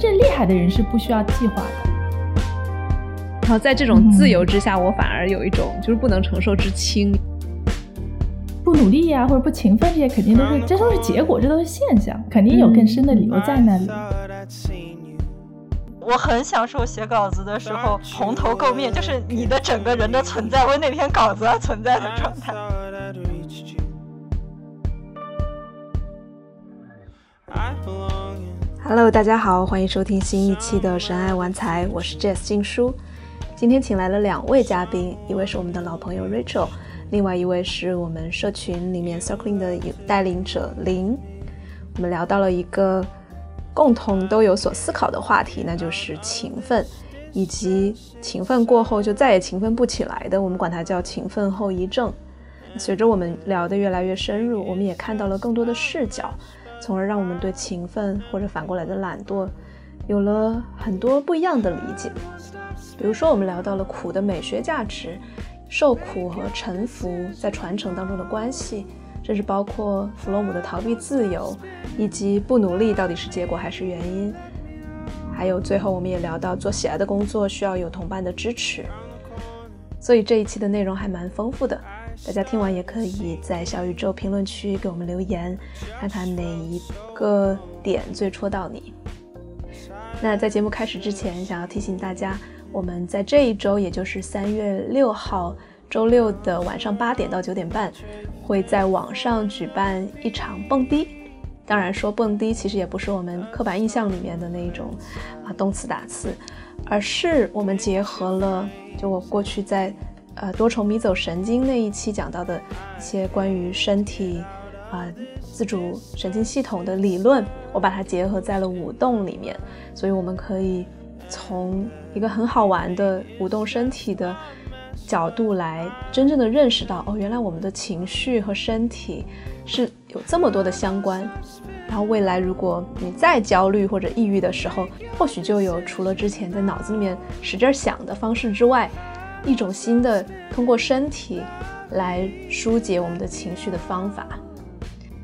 正厉害的人是不需要计划的。然后在这种自由之下，我反而有一种就是不能承受之轻。不努力呀，或者不勤奋，这些肯定都是，这都是结果，这都是现象，肯定有更深的理由在那里。我很享受写稿子的时候，蓬头垢面，就是你的整个人的存在为那篇稿子而存在的状态。Hello，大家好，欢迎收听新一期的《神爱玩财》，我是 Jess 静书。今天请来了两位嘉宾，一位是我们的老朋友 Rachel，另外一位是我们社群里面 Circling 的带领者林。我们聊到了一个共同都有所思考的话题，那就是勤奋，以及勤奋过后就再也勤奋不起来的，我们管它叫勤奋后遗症。随着我们聊得越来越深入，我们也看到了更多的视角，从而让我们对勤奋或者反过来的懒惰有了很多不一样的理解。比如说，我们聊到了苦的美学价值，受苦和臣服在传承当中的关系，甚至包括弗洛姆的逃避自由，以及不努力到底是结果还是原因。还有最后，我们也聊到做喜爱的工作需要有同伴的支持。所以这一期的内容还蛮丰富的，大家听完也可以在小宇宙评论区给我们留言，看看哪一个点最戳到你。那在节目开始之前，想要提醒大家。我们在这一周，也就是三月六号周六的晚上八点到九点半，会在网上举办一场蹦迪。当然，说蹦迪其实也不是我们刻板印象里面的那一种啊动词打字，而是我们结合了就我过去在呃多重迷走神经那一期讲到的一些关于身体啊自主神经系统的理论，我把它结合在了舞动里面，所以我们可以。从一个很好玩的舞动身体的角度来真正的认识到，哦，原来我们的情绪和身体是有这么多的相关。然后未来如果你再焦虑或者抑郁的时候，或许就有除了之前在脑子里面使劲想的方式之外，一种新的通过身体来疏解我们的情绪的方法。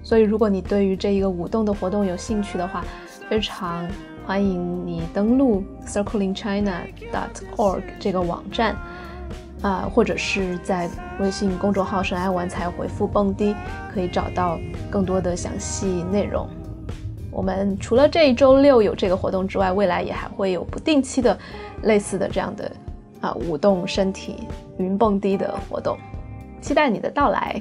所以如果你对于这一个舞动的活动有兴趣的话，非常。欢迎你登录 circlingchina.org 这个网站，啊，或者是在微信公众号“神爱玩才”回复“蹦迪”，可以找到更多的详细内容。我们除了这一周六有这个活动之外，未来也还会有不定期的类似的这样的啊舞动身体、云蹦迪的活动，期待你的到来。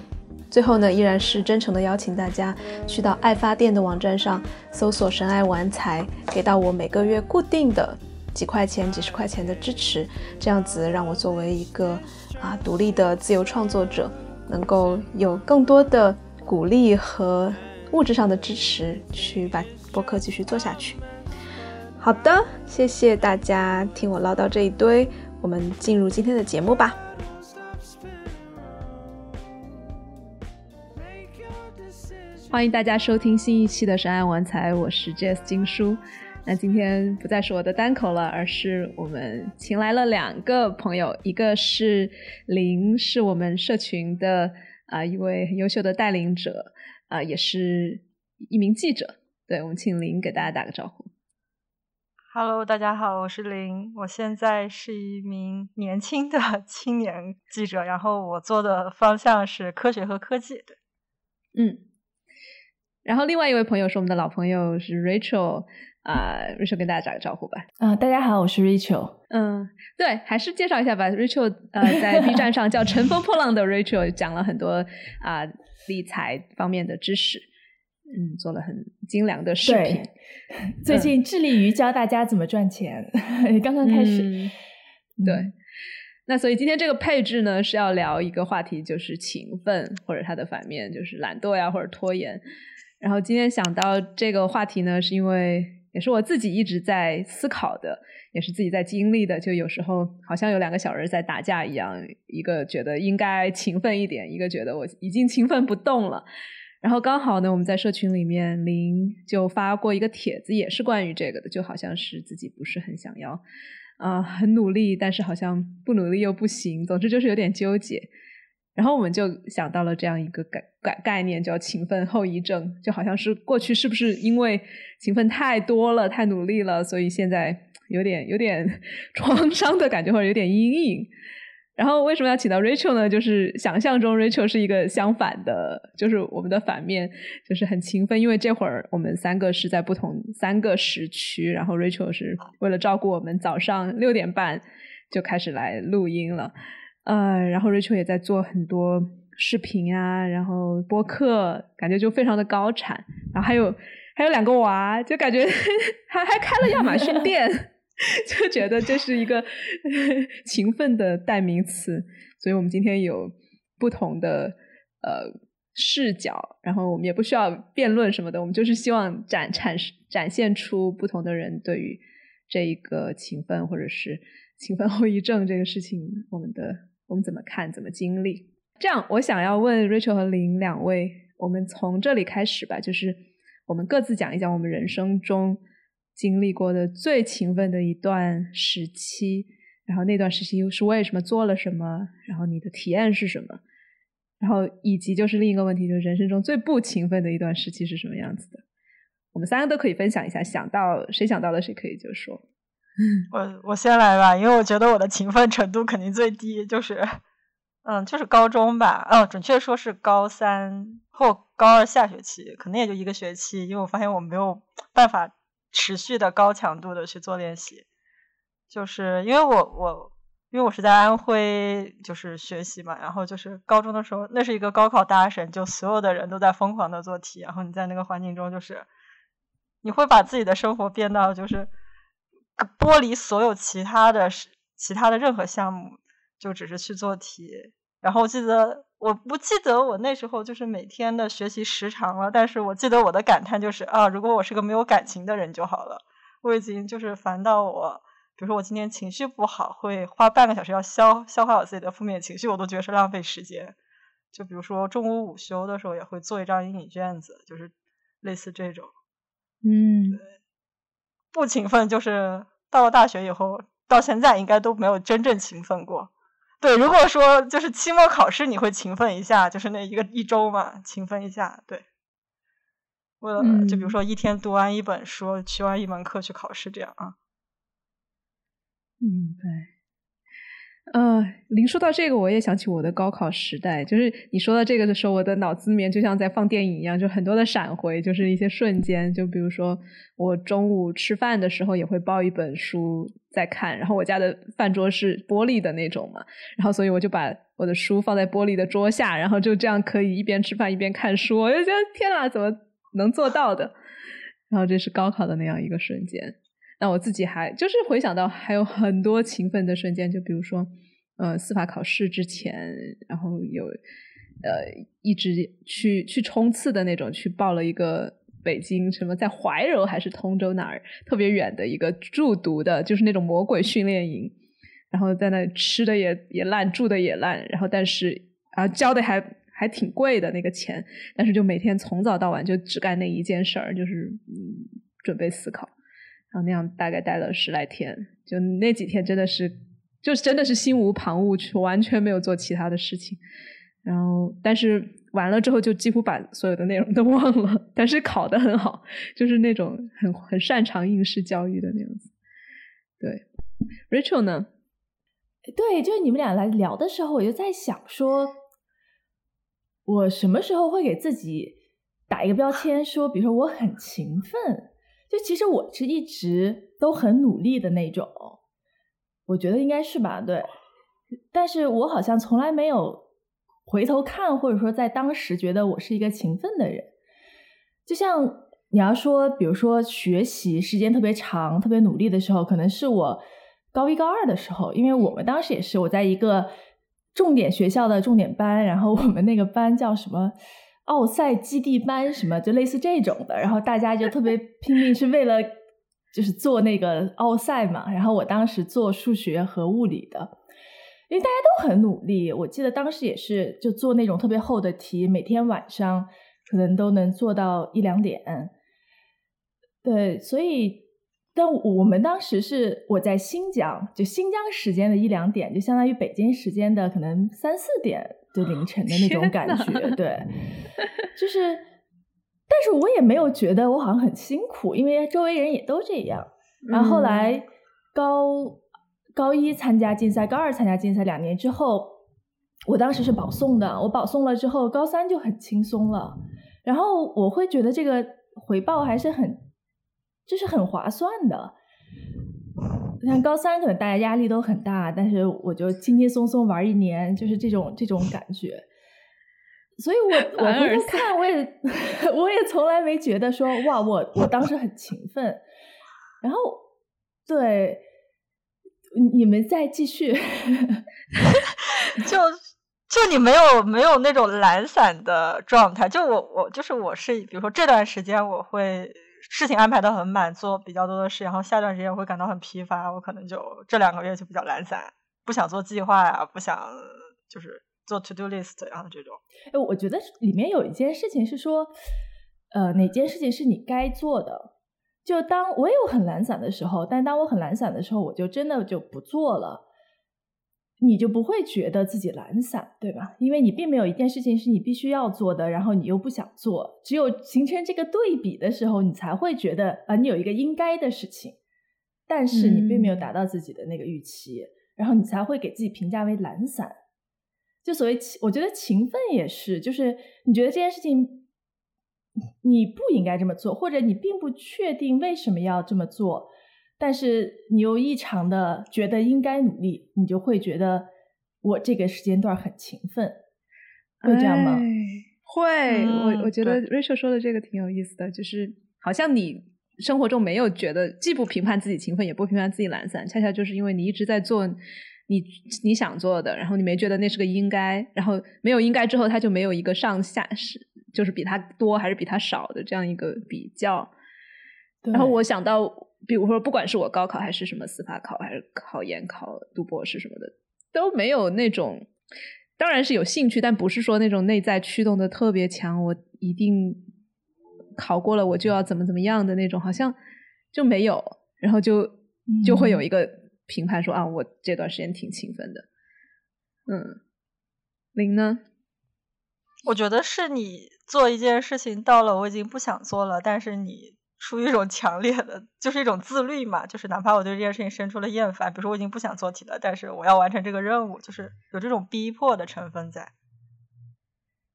最后呢，依然是真诚的邀请大家去到爱发电的网站上搜索“神爱玩财”，给到我每个月固定的几块钱、几十块钱的支持，这样子让我作为一个啊独立的自由创作者，能够有更多的鼓励和物质上的支持，去把播客继续做下去。好的，谢谢大家听我唠叨这一堆，我们进入今天的节目吧。欢迎大家收听新一期的《神爱玩财》，我是 Jess 金叔。那今天不再是我的单口了，而是我们请来了两个朋友，一个是林，是我们社群的啊一位很优秀的带领者，啊也是一名记者。对我们请林给大家打个招呼。Hello，大家好，我是林，我现在是一名年轻的 青年记者，然后我做的方向是科学和科技。对，嗯。然后另外一位朋友是我们的老朋友，是 Rachel 啊，Rachel 跟大家打个招呼吧。啊，大家好，我是 Rachel。嗯，对，还是介绍一下吧。Rachel 呃，在 B 站上叫乘风破浪的 Rachel，讲了很多啊理财方面的知识，嗯，做了很精良的视频。最近致力于教大家怎么赚钱，刚刚开始。对，那所以今天这个配置呢是要聊一个话题，就是勤奋或者它的反面就是懒惰呀，或者拖延。然后今天想到这个话题呢，是因为也是我自己一直在思考的，也是自己在经历的。就有时候好像有两个小人在打架一样，一个觉得应该勤奋一点，一个觉得我已经勤奋不动了。然后刚好呢，我们在社群里面，林就发过一个帖子，也是关于这个的，就好像是自己不是很想要啊，很努力，但是好像不努力又不行，总之就是有点纠结。然后我们就想到了这样一个概概概念，叫勤奋后遗症，就好像是过去是不是因为勤奋太多了、太努力了，所以现在有点有点 创伤的感觉，或者有点阴影。然后为什么要请到 Rachel 呢？就是想象中 Rachel 是一个相反的，就是我们的反面，就是很勤奋。因为这会儿我们三个是在不同三个时区，然后 Rachel 是为了照顾我们，早上六点半就开始来录音了。呃，然后 Rachel 也在做很多视频啊，然后播客，感觉就非常的高产。然后还有还有两个娃，就感觉 还还开了亚马逊店。就觉得这是一个 勤奋的代名词，所以我们今天有不同的呃视角，然后我们也不需要辩论什么的，我们就是希望展展示展现出不同的人对于这一个勤奋或者是勤奋后遗症这个事情，我们的我们怎么看，怎么经历？这样，我想要问 Rachel 和林两位，我们从这里开始吧，就是我们各自讲一讲我们人生中。经历过的最勤奋的一段时期，然后那段时期又是为什么做了什么，然后你的体验是什么，然后以及就是另一个问题，就是人生中最不勤奋的一段时期是什么样子的？我们三个都可以分享一下，想到谁想到的谁可以就说。我我先来吧，因为我觉得我的勤奋程度肯定最低，就是嗯，就是高中吧，嗯，准确说是高三或高二下学期，可能也就一个学期，因为我发现我没有办法。持续的高强度的去做练习，就是因为我我因为我是在安徽就是学习嘛，然后就是高中的时候，那是一个高考大省，就所有的人都在疯狂的做题，然后你在那个环境中，就是你会把自己的生活变到就是剥离所有其他的其他的任何项目，就只是去做题。然后我记得。我不记得我那时候就是每天的学习时长了，但是我记得我的感叹就是啊，如果我是个没有感情的人就好了。我已经就是烦到我，比如说我今天情绪不好，会花半个小时要消消化我自己的负面情绪，我都觉得是浪费时间。就比如说中午午休的时候，也会做一张英语卷子，就是类似这种。嗯，对，不勤奋就是到了大学以后，到现在应该都没有真正勤奋过。对，如果说就是期末考试，你会勤奋一下，就是那一个一周嘛，勤奋一下。对，为了就比如说一天读完一本书，学完一门课去考试，这样啊。明白。呃，临说到这个，我也想起我的高考时代。就是你说到这个的时候，我的脑子里面就像在放电影一样，就很多的闪回，就是一些瞬间。就比如说，我中午吃饭的时候也会抱一本书在看，然后我家的饭桌是玻璃的那种嘛，然后所以我就把我的书放在玻璃的桌下，然后就这样可以一边吃饭一边看书。我就觉得天哪，怎么能做到的？然后这是高考的那样一个瞬间。那我自己还就是回想到还有很多勤奋的瞬间，就比如说，呃，司法考试之前，然后有呃一直去去冲刺的那种，去报了一个北京什么在怀柔还是通州哪儿特别远的一个住读的，就是那种魔鬼训练营，然后在那吃的也也烂，住的也烂，然后但是啊交的还还挺贵的那个钱，但是就每天从早到晚就只干那一件事儿，就是嗯准备思考。然后那样大概待了十来天，就那几天真的是，就是真的是心无旁骛，完全没有做其他的事情。然后，但是完了之后就几乎把所有的内容都 忘了，但是考得很好，就是那种很很擅长应试教育的那样子。对，Rachel 呢？对，就是你们俩来聊的时候，我就在想说，我什么时候会给自己打一个标签，说，比如说我很勤奋。就其实我是一直都很努力的那种，我觉得应该是吧，对。但是我好像从来没有回头看，或者说在当时觉得我是一个勤奋的人。就像你要说，比如说学习时间特别长、特别努力的时候，可能是我高一高二的时候，因为我们当时也是我在一个重点学校的重点班，然后我们那个班叫什么？奥赛基地班什么就类似这种的，然后大家就特别拼命，是为了就是做那个奥赛嘛。然后我当时做数学和物理的，因为大家都很努力。我记得当时也是就做那种特别厚的题，每天晚上可能都能做到一两点。对，所以但我们当时是我在新疆，就新疆时间的一两点，就相当于北京时间的可能三四点。就凌晨的那种感觉，对，就是，但是我也没有觉得我好像很辛苦，因为周围人也都这样。然后后来高高一参加竞赛，高二参加竞赛，两年之后，我当时是保送的，我保送了之后，高三就很轻松了。然后我会觉得这个回报还是很，就是很划算的。像高三可能大家压力都很大，但是我就轻轻松松玩一年，就是这种这种感觉。所以我 我回头看，我也 我也从来没觉得说哇，我我当时很勤奋。然后对，你们再继续，就就你没有没有那种懒散的状态。就我我就是我是，比如说这段时间我会。事情安排的很满，做比较多的事，然后下段时间会感到很疲乏，我可能就这两个月就比较懒散，不想做计划呀，不想就是做 to do list 然后这种。哎，我觉得里面有一件事情是说，呃，哪件事情是你该做的？就当我有很懒散的时候，但当我很懒散的时候，我就真的就不做了。你就不会觉得自己懒散，对吧？因为你并没有一件事情是你必须要做的，然后你又不想做。只有形成这个对比的时候，你才会觉得啊，你有一个应该的事情，但是你并没有达到自己的那个预期，然后你才会给自己评价为懒散。就所谓勤，我觉得勤奋也是，就是你觉得这件事情你不应该这么做，或者你并不确定为什么要这么做。但是你又异常的觉得应该努力，你就会觉得我这个时间段很勤奋，会这样吗？会，我我觉得 Rachel 说的这个挺有意思的，就是好像你生活中没有觉得既不评判自己勤奋，也不评判自己懒散，恰恰就是因为你一直在做你你想做的，然后你没觉得那是个应该，然后没有应该之后，他就没有一个上下是就是比他多还是比他少的这样一个比较。然后我想到。比如说，不管是我高考还是什么司法考，还是考研考、读博士什么的，都没有那种，当然是有兴趣，但不是说那种内在驱动的特别强。我一定考过了，我就要怎么怎么样的那种，好像就没有。然后就就会有一个评判说啊，我这段时间挺勤奋的。嗯，零呢？我觉得是你做一件事情到了我已经不想做了，但是你。出于一种强烈的，就是一种自律嘛，就是哪怕我对这件事情生出了厌烦，比如说我已经不想做题了，但是我要完成这个任务，就是有这种逼迫的成分在。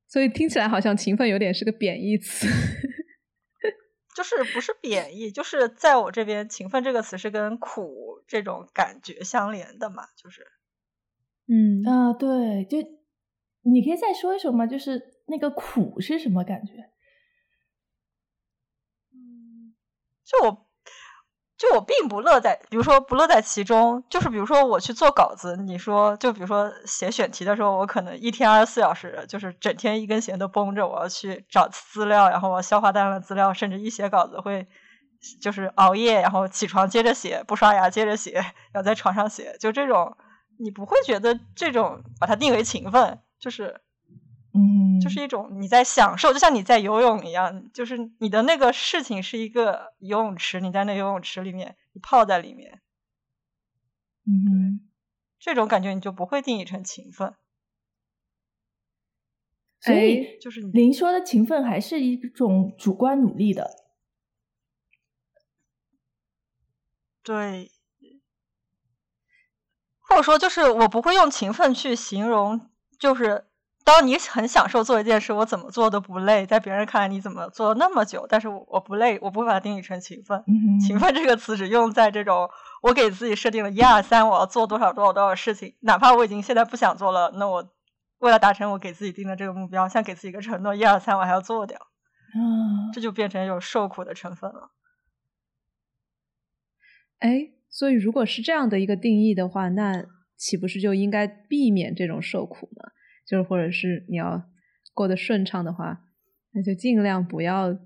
所以听起来好像勤奋有点是个贬义词，就是不是贬义，就是在我这边勤奋这个词是跟苦这种感觉相连的嘛，就是，嗯啊对，就你可以再说一说吗？就是那个苦是什么感觉？就我，就我并不乐在，比如说不乐在其中。就是比如说我去做稿子，你说就比如说写选题的时候，我可能一天二十四小时，就是整天一根弦都绷着，我要去找资料，然后我消化大量的资料，甚至一写稿子会就是熬夜，然后起床接着写，不刷牙接着写，然后在床上写，就这种，你不会觉得这种把它定为勤奋，就是。嗯，就是一种你在享受，就像你在游泳一样，就是你的那个事情是一个游泳池，你在那游泳池里面，你泡在里面，嗯，这种感觉你就不会定义成勤奋。所以，就是您说的勤奋还是一种主观努力的，对，或者说就是我不会用勤奋去形容，就是。当你很享受做一件事，我怎么做都不累，在别人看来你怎么做那么久，但是我不累，我不会把它定义成勤奋。勤奋这个词只用在这种我给自己设定了一二三，我要做多少多少多少事情，哪怕我已经现在不想做了，那我为了达成我给自己定的这个目标，像给自己一个承诺，一二三我还要做掉，啊，这就变成有受苦的成分了。哎，所以如果是这样的一个定义的话，那岂不是就应该避免这种受苦吗？就是或者是你要过得顺畅的话，那就尽量不要。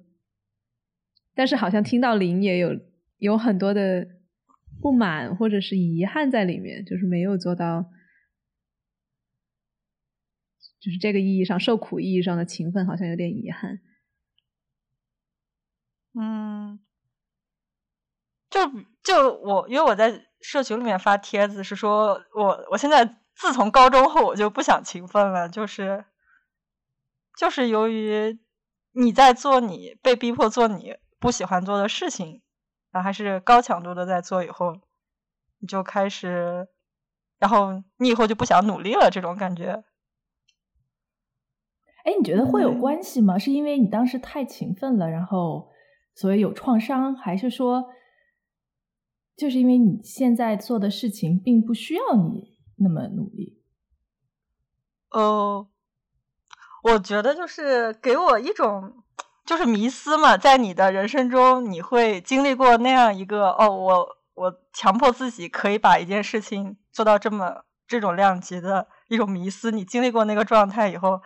但是好像听到林也有有很多的不满或者是遗憾在里面，就是没有做到，就是这个意义上受苦意义上的勤奋，好像有点遗憾。嗯，就就我因为我在社群里面发帖子，是说我我现在。自从高中后，我就不想勤奋了，就是就是由于你在做你被逼迫做你不喜欢做的事情，然后还是高强度的在做以后，你就开始，然后你以后就不想努力了，这种感觉。哎，你觉得会有关系吗？是因为你当时太勤奋了，然后所以有创伤，还是说，就是因为你现在做的事情并不需要你那么努力？呃，我觉得就是给我一种就是迷思嘛，在你的人生中，你会经历过那样一个哦，我我强迫自己可以把一件事情做到这么这种量级的一种迷思，你经历过那个状态以后。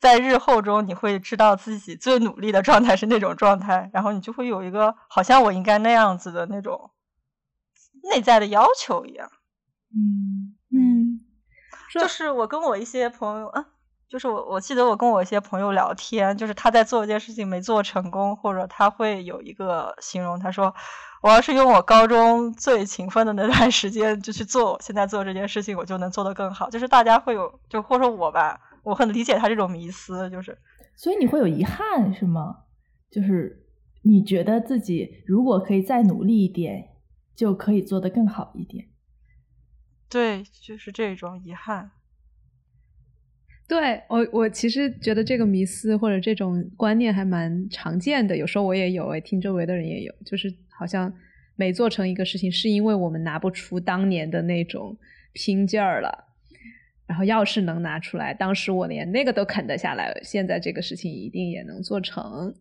在日后中，你会知道自己最努力的状态是那种状态，然后你就会有一个好像我应该那样子的那种内在的要求一样。嗯嗯，就是我跟我一些朋友，啊，就是我我记得我跟我一些朋友聊天，就是他在做一件事情没做成功，或者他会有一个形容，他说我要是用我高中最勤奋的那段时间就去做现在做这件事情，我就能做得更好。就是大家会有，就或者我吧。我很理解他这种迷思，就是，所以你会有遗憾是吗？就是你觉得自己如果可以再努力一点，就可以做得更好一点。对，就是这种遗憾。对我，我其实觉得这个迷思或者这种观念还蛮常见的，有时候我也有，哎，听周围的人也有，就是好像没做成一个事情，是因为我们拿不出当年的那种拼劲儿了。然后要是能拿出来，当时我连那个都啃得下来，现在这个事情一定也能做成。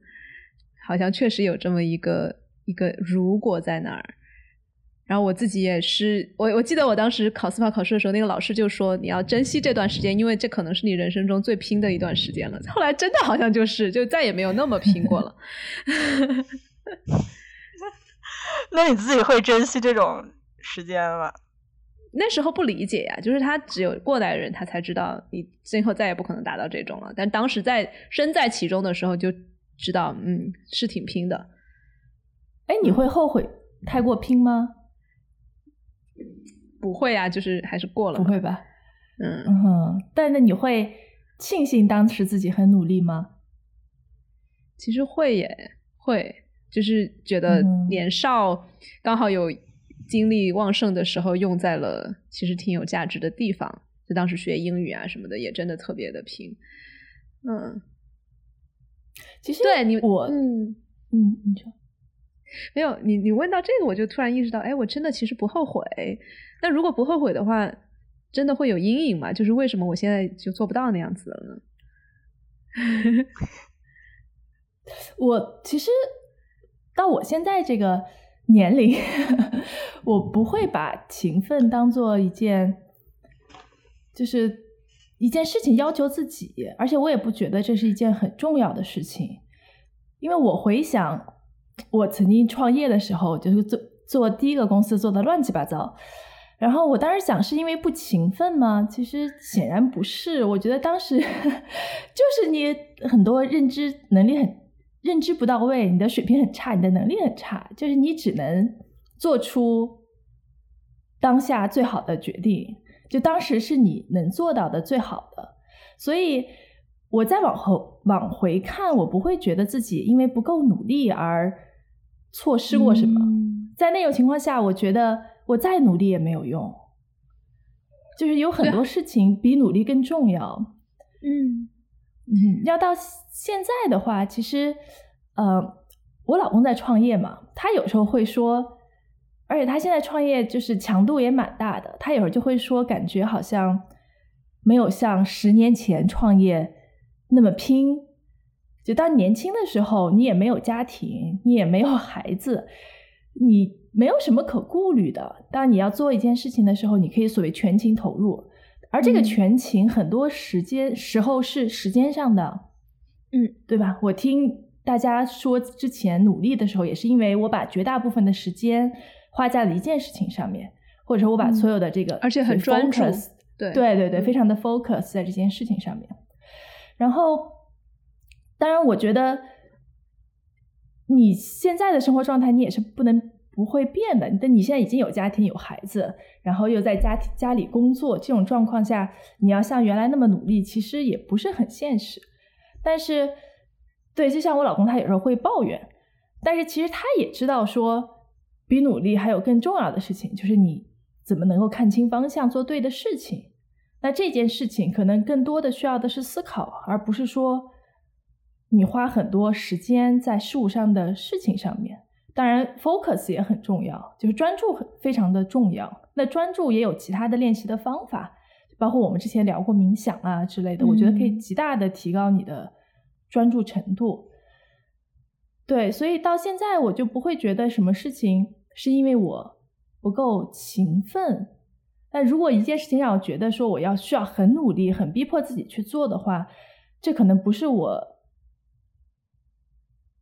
好像确实有这么一个一个如果在那儿。然后我自己也是，我我记得我当时考司法考试的时候，那个老师就说你要珍惜这段时间，因为这可能是你人生中最拼的一段时间了。后来真的好像就是，就再也没有那么拼过了。那你自己会珍惜这种时间吗？那时候不理解呀，就是他只有过来人，他才知道你最后再也不可能达到这种了。但当时在身在其中的时候，就知道，嗯，是挺拼的。哎，你会后悔太过拼吗？不会啊，就是还是过了。不会吧？嗯嗯。但那你会庆幸当时自己很努力吗？其实会耶，会，就是觉得年少刚好有。精力旺盛的时候用在了其实挺有价值的地方，就当时学英语啊什么的也真的特别的拼，嗯，其实对你我嗯嗯你说没有你你问到这个我就突然意识到，哎，我真的其实不后悔。那如果不后悔的话，真的会有阴影吗？就是为什么我现在就做不到那样子了呢？我其实到我现在这个。年龄，我不会把勤奋当做一件，就是一件事情要求自己，而且我也不觉得这是一件很重要的事情，因为我回想我曾经创业的时候，就是做做第一个公司做的乱七八糟，然后我当时想是因为不勤奋吗？其实显然不是，我觉得当时 就是你很多认知能力很。认知不到位，你的水平很差，你的能力很差，就是你只能做出当下最好的决定，就当时是你能做到的最好的。所以我再往后往回看，我不会觉得自己因为不够努力而错失过什么。在那种情况下，我觉得我再努力也没有用，就是有很多事情比努力更重要。嗯。嗯，要到现在的话，其实，呃，我老公在创业嘛，他有时候会说，而且他现在创业就是强度也蛮大的，他有时候就会说，感觉好像没有像十年前创业那么拼。就当年轻的时候，你也没有家庭，你也没有孩子，你没有什么可顾虑的。当你要做一件事情的时候，你可以所谓全情投入。而这个全情很多时间时候是时间上的，嗯，对吧？我听大家说之前努力的时候，也是因为我把绝大部分的时间花在了一件事情上面，或者说我把所有的这个而且很专注，对对对对，非常的 focus 在这件事情上面。然后，当然，我觉得你现在的生活状态，你也是不能不会变的。但你现在已经有家庭有孩子，然后又在家家里工作，这种状况下，你要像原来那么努力，其实也不是很现实。但是，对，就像我老公，他有时候会抱怨，但是其实他也知道说，比努力还有更重要的事情，就是你怎么能够看清方向，做对的事情。那这件事情可能更多的需要的是思考，而不是说你花很多时间在事物上的事情上面。当然，focus 也很重要，就是专注很非常的重要。那专注也有其他的练习的方法，包括我们之前聊过冥想啊之类的，我觉得可以极大的提高你的专注程度。对，所以到现在我就不会觉得什么事情是因为我不够勤奋。但如果一件事情让我觉得说我要需要很努力、很逼迫自己去做的话，这可能不是我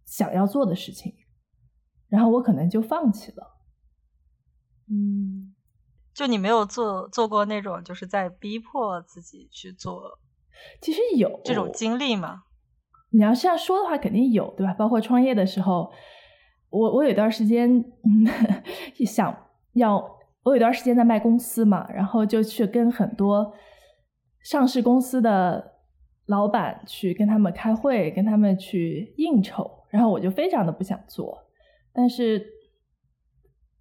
想要做的事情，然后我可能就放弃了。嗯，就你没有做做过那种就是在逼迫自己去做，其实有这种经历吗？你要这样说的话，肯定有，对吧？包括创业的时候，我我有段时间嗯，想要。我有段时间在卖公司嘛，然后就去跟很多上市公司的老板去跟他们开会，跟他们去应酬，然后我就非常的不想做，但是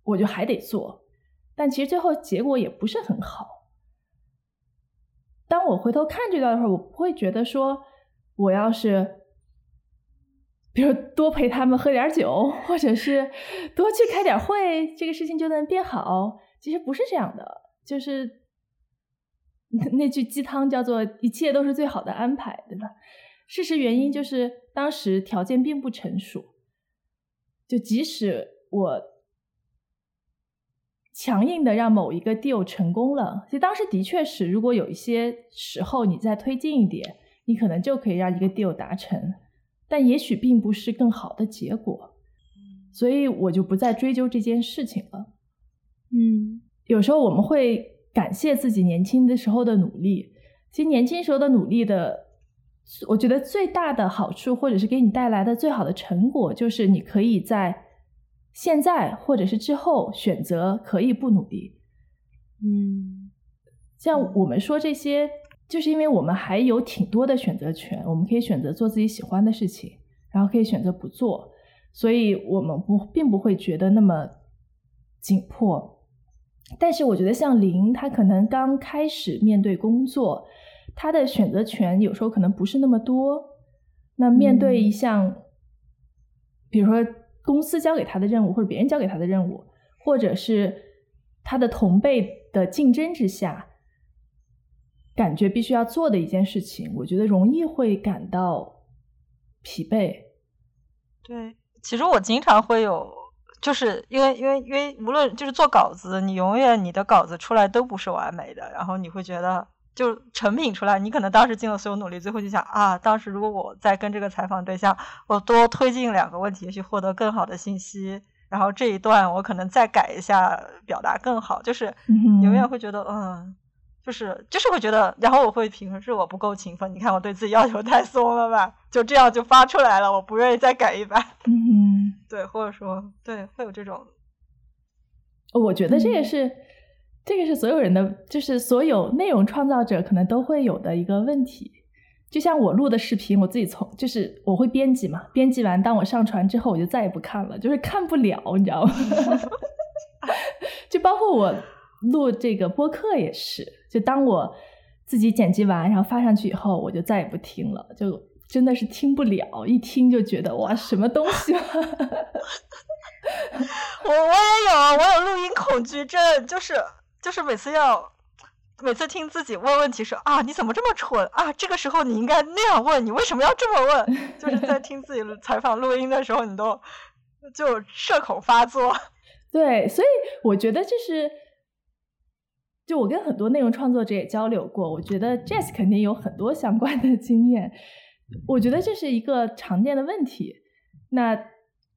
我就还得做，但其实最后结果也不是很好。当我回头看这段的时候，我不会觉得说我要是。比如多陪他们喝点酒，或者是多去开点会，这个事情就能变好。其实不是这样的，就是那句鸡汤叫做“一切都是最好的安排”，对吧？事实原因就是当时条件并不成熟，就即使我强硬的让某一个 deal 成功了，其实当时的确是，如果有一些时候你再推进一点，你可能就可以让一个 deal 达成。但也许并不是更好的结果，所以我就不再追究这件事情了。嗯，有时候我们会感谢自己年轻的时候的努力。其实年轻时候的努力的，我觉得最大的好处，或者是给你带来的最好的成果，就是你可以在现在或者是之后选择可以不努力。嗯，像我们说这些。就是因为我们还有挺多的选择权，我们可以选择做自己喜欢的事情，然后可以选择不做，所以我们不并不会觉得那么紧迫。但是我觉得像林，他可能刚开始面对工作，他的选择权有时候可能不是那么多。那面对一项，比如说公司交给他的任务，或者别人交给他的任务，或者是他的同辈的竞争之下。感觉必须要做的一件事情，我觉得容易会感到疲惫。对，其实我经常会有，就是因为因为因为无论就是做稿子，你永远你的稿子出来都不是完美的，然后你会觉得就成品出来，你可能当时尽了所有努力，最后就想啊，当时如果我在跟这个采访对象，我多推进两个问题，去获得更好的信息，然后这一段我可能再改一下，表达更好，就是永远会觉得嗯。就是就是会觉得，然后我会评论是我不够勤奋。你看我对自己要求太松了吧？就这样就发出来了，我不愿意再改一版。嗯，对，或者说对，会有这种。我觉得这个是，这个是所有人的，就是所有内容创造者可能都会有的一个问题。就像我录的视频，我自己从就是我会编辑嘛，编辑完当我上传之后，我就再也不看了，就是看不了，你知道吗？就包括我。录这个播客也是，就当我自己剪辑完，然后发上去以后，我就再也不听了，就真的是听不了，一听就觉得哇，什么东西？我我也有，我有录音恐惧症，就是就是每次要每次听自己问问题说啊，你怎么这么蠢啊？这个时候你应该那样问，你为什么要这么问？就是在听自己采访录音的时候，你都就社恐发作。对，所以我觉得就是。就我跟很多内容创作者也交流过，我觉得 Jess 肯定有很多相关的经验。我觉得这是一个常见的问题。那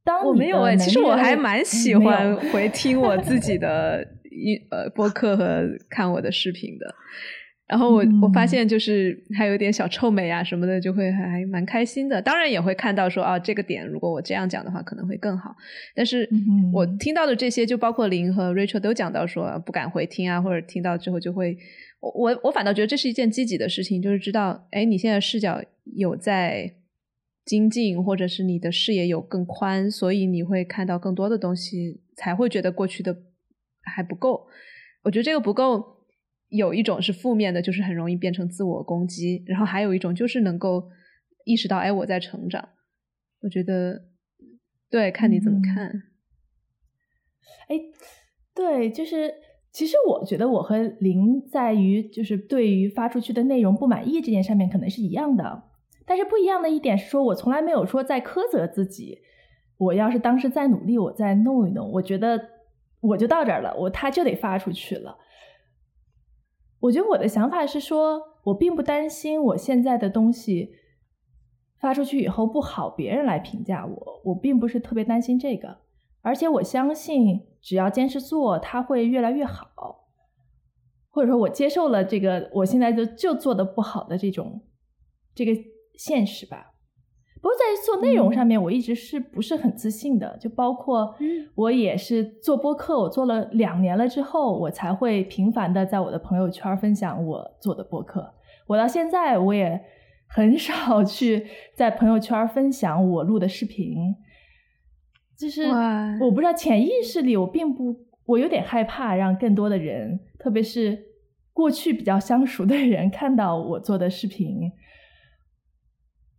当我没有哎，其实我还蛮喜欢回听我自己的一呃 播客和看我的视频的。然后我我发现就是还有点小臭美啊什么的，就会还蛮开心的。当然也会看到说啊，这个点如果我这样讲的话可能会更好。但是我听到的这些，就包括林和 Rachel 都讲到说不敢回听啊，或者听到之后就会，我我我反倒觉得这是一件积极的事情，就是知道哎，你现在视角有在精进，或者是你的视野有更宽，所以你会看到更多的东西，才会觉得过去的还不够。我觉得这个不够。有一种是负面的，就是很容易变成自我攻击；然后还有一种就是能够意识到，哎，我在成长。我觉得，对，看你怎么看。哎，对，就是其实我觉得我和林在于就是对于发出去的内容不满意这件上面可能是一样的，但是不一样的一点是说，我从来没有说在苛责自己。我要是当时再努力，我再弄一弄，我觉得我就到这儿了，我他就得发出去了。我觉得我的想法是说，我并不担心我现在的东西发出去以后不好，别人来评价我，我并不是特别担心这个。而且我相信，只要坚持做，它会越来越好。或者说我接受了这个，我现在就就做的不好的这种这个现实吧。不过在做内容上面，我一直是不是很自信的？就包括我也是做播客，我做了两年了之后，我才会频繁的在我的朋友圈分享我做的播客。我到现在我也很少 去在朋友圈分享我录的视频，就是我不知道潜意识里我并不，我有点害怕让更多的人，特别是过去比较相熟的人看到我做的视频。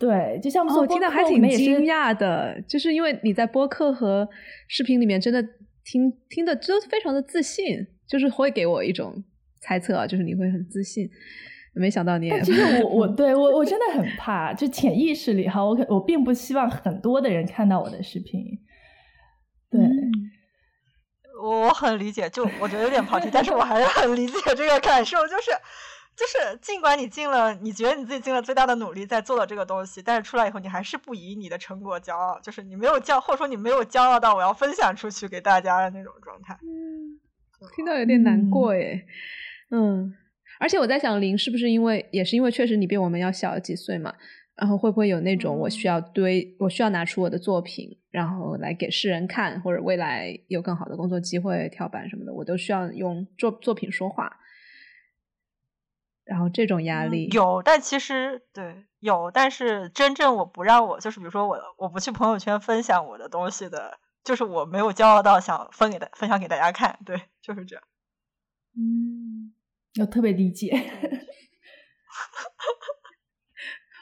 对，就像我听到还挺惊讶的，就是因为你在播客和视频里面真的听听的都非常的自信，就是会给我一种猜测啊，就是你会很自信。没想到你也，其实我我 对我我真的很怕，就潜意识里哈，我我并不希望很多的人看到我的视频。对，我很理解，就我觉得有点跑题，但是我还是很理解这个感受，就是。就是尽管你尽了，你觉得你自己尽了最大的努力在做的这个东西，但是出来以后你还是不以你的成果骄傲，就是你没有骄，或者说你没有骄傲到我要分享出去给大家的那种状态。嗯，听到有点难过耶。嗯，而且我在想，林是不是因为也是因为确实你比我们要小几岁嘛？然后会不会有那种我需要堆，我需要拿出我的作品，然后来给世人看，或者未来有更好的工作机会、跳板什么的，我都需要用作作品说话。然后这种压力有，但其实对有，但是真正我不让我就是比如说我我不去朋友圈分享我的东西的，就是我没有骄傲到想分给大分享给大家看，对，就是这样。嗯，我特别理解。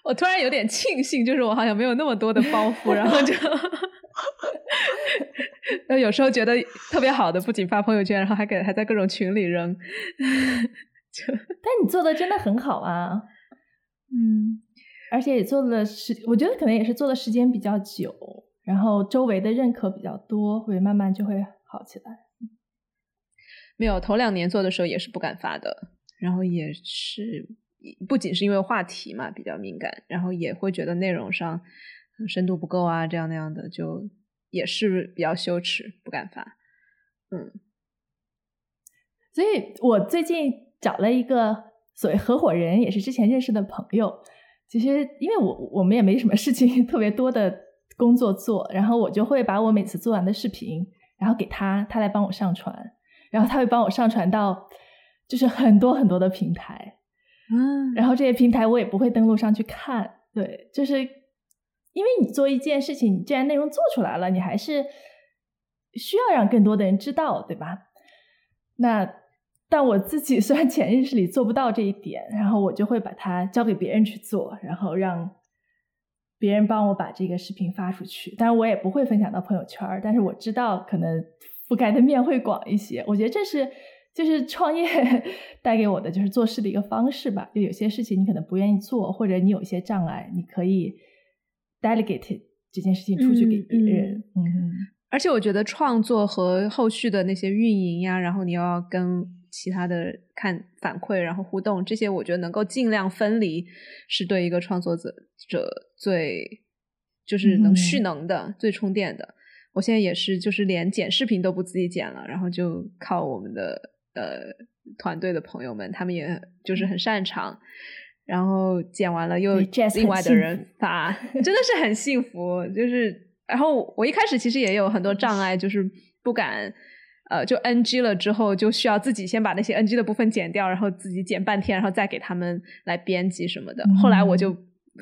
我突然有点庆幸，就是我好像没有那么多的包袱，然后就，有时候觉得特别好的，不仅发朋友圈，然后还给还在各种群里扔。但你做的真的很好啊，嗯，而且也做了时，我觉得可能也是做的时间比较久，然后周围的认可比较多，会慢慢就会好起来。没有头两年做的时候也是不敢发的，然后也是不仅是因为话题嘛比较敏感，然后也会觉得内容上深度不够啊，这样那样的，就也是比较羞耻，不敢发。嗯，所以我最近。找了一个所谓合伙人，也是之前认识的朋友。其实，因为我我们也没什么事情 特别多的工作做，然后我就会把我每次做完的视频，然后给他，他来帮我上传，然后他会帮我上传到就是很多很多的平台。嗯，然后这些平台我也不会登录上去看。对，就是因为你做一件事情，你既然内容做出来了，你还是需要让更多的人知道，对吧？那。但我自己虽然潜意识里做不到这一点，然后我就会把它交给别人去做，然后让别人帮我把这个视频发出去。当然，我也不会分享到朋友圈但是我知道可能覆盖的面会广一些。我觉得这是就是创业 带给我的，就是做事的一个方式吧。就有些事情你可能不愿意做，或者你有一些障碍，你可以 delegate 这件事情出去给别人。嗯，而且我觉得创作和后续的那些运营呀，然后你要跟。其他的看反馈，然后互动这些，我觉得能够尽量分离，是对一个创作者者最就是能蓄能的、最充电的。我现在也是，就是连剪视频都不自己剪了，然后就靠我们的呃团队的朋友们，他们也就是很擅长。然后剪完了又另外的人发，真的是很幸福。就是，然后我一开始其实也有很多障碍，就是不敢，呃，就 NG 了之后就需要自己先把那些 NG 的部分剪掉，然后自己剪半天，然后再给他们来编辑什么的。后来我就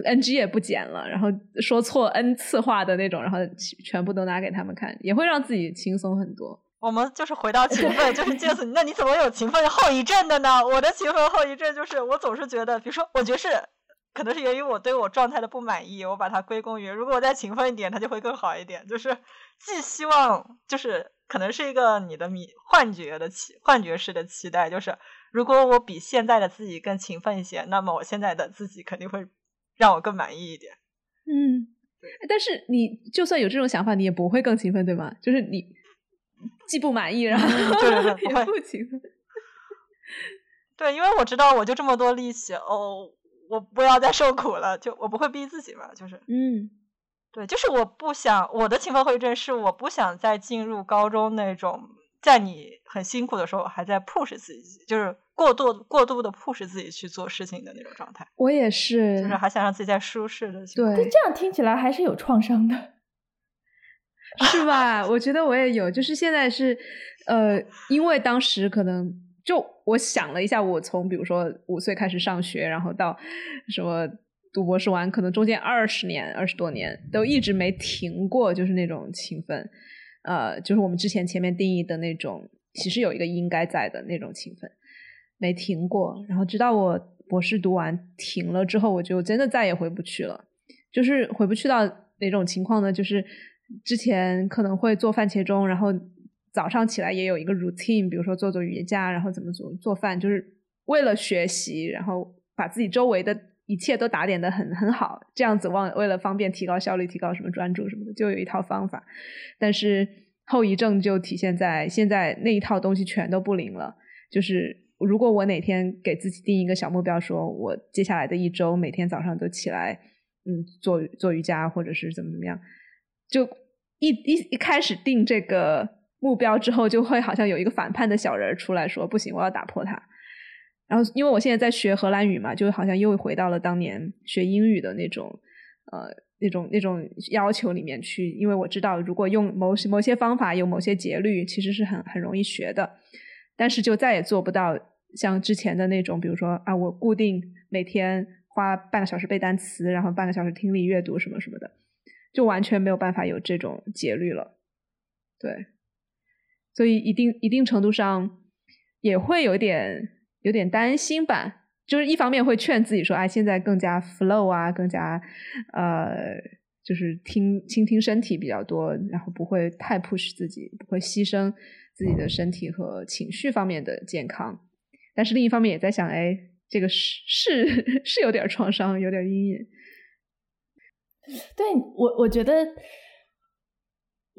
NG 也不剪了，然后说错 N 次话的那种，然后全部都拿给他们看，也会让自己轻松很多。我们就是回到勤奋，就是 Jess，那你怎么有勤奋后遗症的呢？我的勤奋后遗症就是我总是觉得，比如说，我觉得是可能是源于我对我状态的不满意，我把它归功于如果我再勤奋一点，它就会更好一点。就是既希望，就是可能是一个你的迷幻觉的期幻觉式的期待，就是如果我比现在的自己更勤奋一些，那么我现在的自己肯定会让我更满意一点。嗯，但是你就算有这种想法，你也不会更勤奋，对吗？就是你。既不满意，然后 也不勤奋。对，因为我知道我就这么多力气哦，我不要再受苦了，就我不会逼自己嘛，就是嗯，对，就是我不想我的勤奋后遗症是我不想再进入高中那种，在你很辛苦的时候还在 push 自己，就是过度过度的 push 自己去做事情的那种状态。我也是，就是还想让自己在舒适的对，这样听起来还是有创伤的。是吧？我觉得我也有，就是现在是，呃，因为当时可能就我想了一下，我从比如说五岁开始上学，然后到什么读博士完，可能中间二十年、二十多年都一直没停过，就是那种勤奋，呃，就是我们之前前面定义的那种，其实有一个应该在的那种勤奋，没停过。然后直到我博士读完停了之后，我就真的再也回不去了，就是回不去到哪种情况呢？就是。之前可能会做番茄钟，然后早上起来也有一个 routine，比如说做做瑜伽，然后怎么做做饭，就是为了学习，然后把自己周围的一切都打点的很很好，这样子忘为了方便提高效率、提高什么专注什么的，就有一套方法。但是后遗症就体现在现在那一套东西全都不灵了。就是如果我哪天给自己定一个小目标，说我接下来的一周每天早上都起来，嗯，做做瑜伽或者是怎么怎么样。就一一一开始定这个目标之后，就会好像有一个反叛的小人出来说：“不行，我要打破它。”然后，因为我现在在学荷兰语嘛，就好像又回到了当年学英语的那种呃那种那种要求里面去。因为我知道，如果用某某些方法，有某些节律，其实是很很容易学的。但是就再也做不到像之前的那种，比如说啊，我固定每天花半个小时背单词，然后半个小时听力阅读什么什么的。就完全没有办法有这种节律了，对，所以一定一定程度上也会有点有点担心吧。就是一方面会劝自己说，哎，现在更加 flow 啊，更加呃，就是听倾听身体比较多，然后不会太 push 自己，不会牺牲自己的身体和情绪方面的健康。但是另一方面也在想，哎，这个是是是有点创伤，有点阴影。对我，我觉得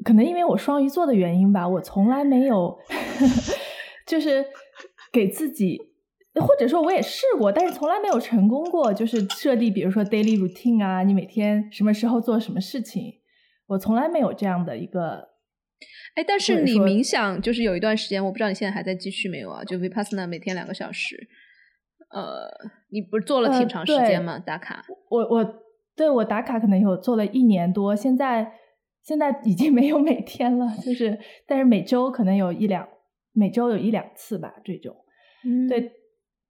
可能因为我双鱼座的原因吧，我从来没有 就是给自己，或者说我也试过，但是从来没有成功过。就是设立，比如说 daily routine 啊，你每天什么时候做什么事情，我从来没有这样的一个。哎，但是你冥想就是有一段时间，我不知道你现在还在继续没有啊？就 vipassana 每天两个小时，呃，你不是做了挺长时间吗？打卡，我我。对我打卡可能有做了一年多，现在现在已经没有每天了，就是但是每周可能有一两，每周有一两次吧这种。嗯，对。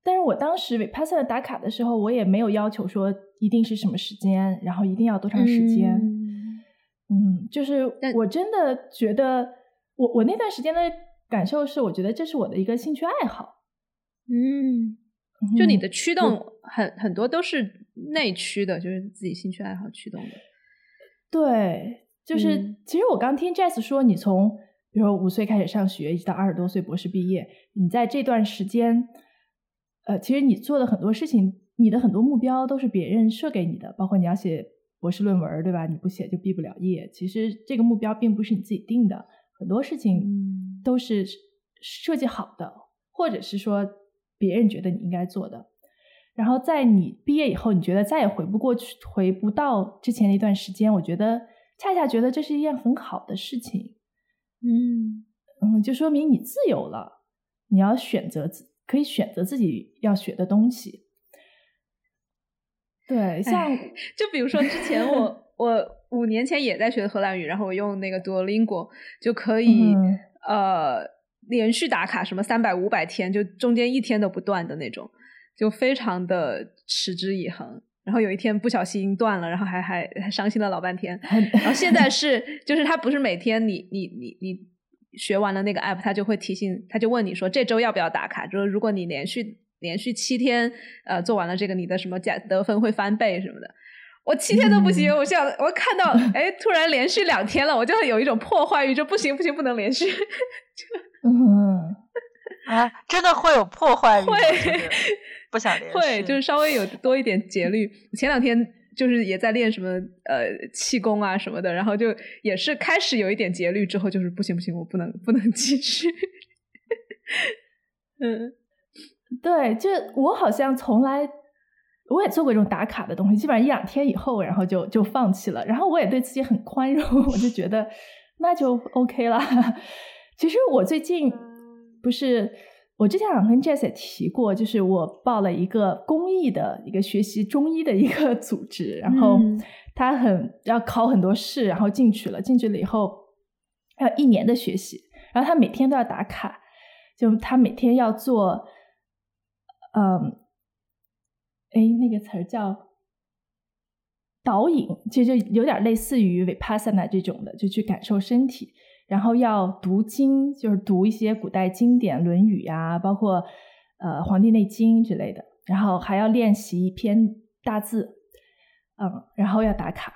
但是我当时 Vipassana 打卡的时候，我也没有要求说一定是什么时间，然后一定要多长时间。嗯，就是我真的觉得，我我那段时间的感受是，我觉得这是我的一个兴趣爱好。嗯，就你的驱动很很多都是。内驱的，就是自己兴趣爱好驱动的。对，就是其实我刚听 Jess 说，你从比如说五岁开始上学，一直到二十多岁博士毕业，你在这段时间，呃，其实你做的很多事情，你的很多目标都是别人设给你的，包括你要写博士论文，对吧？你不写就毕不了业。其实这个目标并不是你自己定的，很多事情都是设计好的，或者是说别人觉得你应该做的。然后在你毕业以后，你觉得再也回不过去、回不到之前的一段时间，我觉得恰恰觉得这是一件很好的事情。嗯嗯，就说明你自由了，你要选择可以选择自己要学的东西。对，像就比如说之前 我我五年前也在学荷兰语，然后我用那个 Duolingo 就可以呃连续打卡什么三百五百天，就中间一天都不断的那种，就非常的持之以恒。然后有一天不小心断了，然后还还还伤心了老半天。然后现在 是就是他不是每天你你你你学完了那个 app，他就会提醒，他就问你说这周要不要打卡？就是如果你连续连续七天呃做完了这个，你的什么加得分会翻倍什么的。我七天都不行，我想我看到哎突然连续两天了，我就会有一种破坏欲，就不行不行不能连续。嗯啊，真的会有破坏欲。会。不想练，会就是稍微有多一点节律。前两天就是也在练什么呃气功啊什么的，然后就也是开始有一点节律之后，就是不行不行，我不能不能继续。嗯，对，就我好像从来我也做过这种打卡的东西，基本上一两天以后，然后就就放弃了。然后我也对自己很宽容，我就觉得那就 OK 了。其实我最近不是。我之前好像跟 Jess 也提过，就是我报了一个公益的一个学习中医的一个组织，然后他很要考很多试，然后进去了，进去了以后要一年的学习，然后他每天都要打卡，就他每天要做，嗯，哎，那个词儿叫导引，其实就有点类似于 Vipassana 这种的，就去感受身体。然后要读经，就是读一些古代经典，《论语》呀，包括呃《黄帝内经》之类的。然后还要练习一篇大字，嗯，然后要打卡。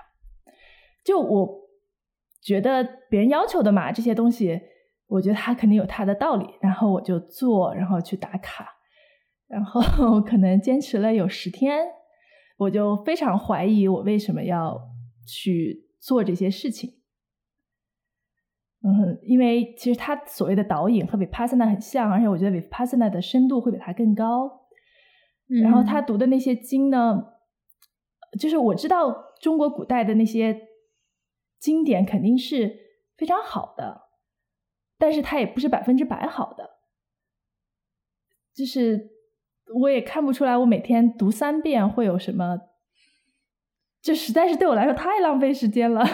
就我觉得别人要求的嘛，这些东西，我觉得他肯定有他的道理。然后我就做，然后去打卡。然后可能坚持了有十天，我就非常怀疑我为什么要去做这些事情。嗯，因为其实他所谓的导引和 Vipassana 很像，而且我觉得 Vipassana 的深度会比它更高。然后他读的那些经呢，就是我知道中国古代的那些经典肯定是非常好的，但是它也不是百分之百好的。就是我也看不出来，我每天读三遍会有什么，这实在是对我来说太浪费时间了。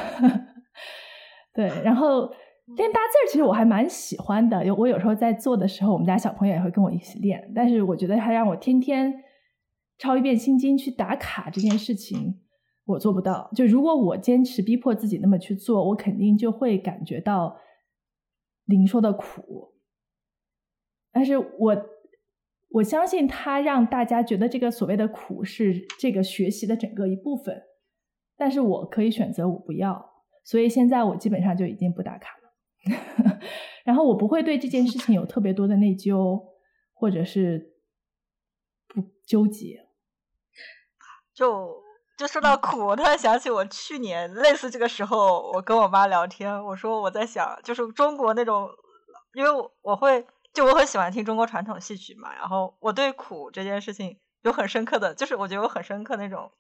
对，然后。练大字儿，其实我还蛮喜欢的。有我有时候在做的时候，我们家小朋友也会跟我一起练。但是我觉得他让我天天抄一遍心经去打卡这件事情，我做不到。就如果我坚持逼迫自己那么去做，我肯定就会感觉到灵说的苦。但是我我相信他让大家觉得这个所谓的苦是这个学习的整个一部分。但是我可以选择我不要，所以现在我基本上就已经不打卡。然后我不会对这件事情有特别多的内疚，或者是不纠结。就就说到苦，我突然想起我去年类似这个时候，我跟我妈聊天，我说我在想，就是中国那种，因为我我会就我很喜欢听中国传统戏曲嘛，然后我对苦这件事情有很深刻的，就是我觉得我很深刻那种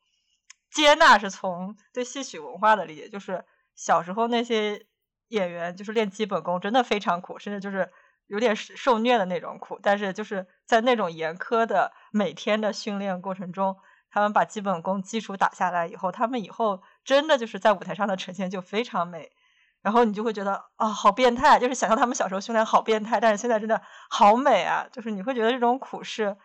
接纳，是从对戏曲文化的理解，就是小时候那些。演员就是练基本功，真的非常苦，甚至就是有点受虐的那种苦。但是就是在那种严苛的每天的训练过程中，他们把基本功基础打下来以后，他们以后真的就是在舞台上的呈现就非常美。然后你就会觉得啊，好变态，就是想象他们小时候训练好变态，但是现在真的好美啊！就是你会觉得这种苦是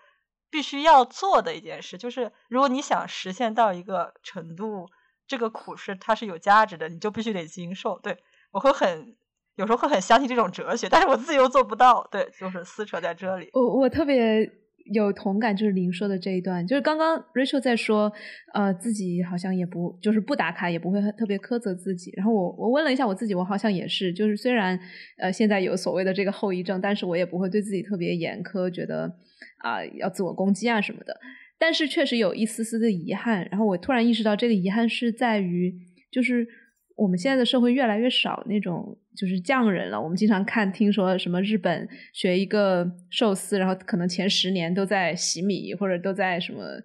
必须要做的一件事，就是如果你想实现到一个程度，这个苦是它是有价值的，你就必须得经受。对。我会很有时候会很相信这种哲学，但是我自己又做不到。对，就是撕扯在这里。我我特别有同感，就是林说的这一段，就是刚刚 Rachel 在说，呃，自己好像也不就是不打卡，也不会特别苛责自己。然后我我问了一下我自己，我好像也是，就是虽然呃现在有所谓的这个后遗症，但是我也不会对自己特别严苛，觉得啊要自我攻击啊什么的。但是确实有一丝丝的遗憾。然后我突然意识到，这个遗憾是在于就是。我们现在的社会越来越少那种就是匠人了。我们经常看听说什么日本学一个寿司，然后可能前十年都在洗米或者都在什么，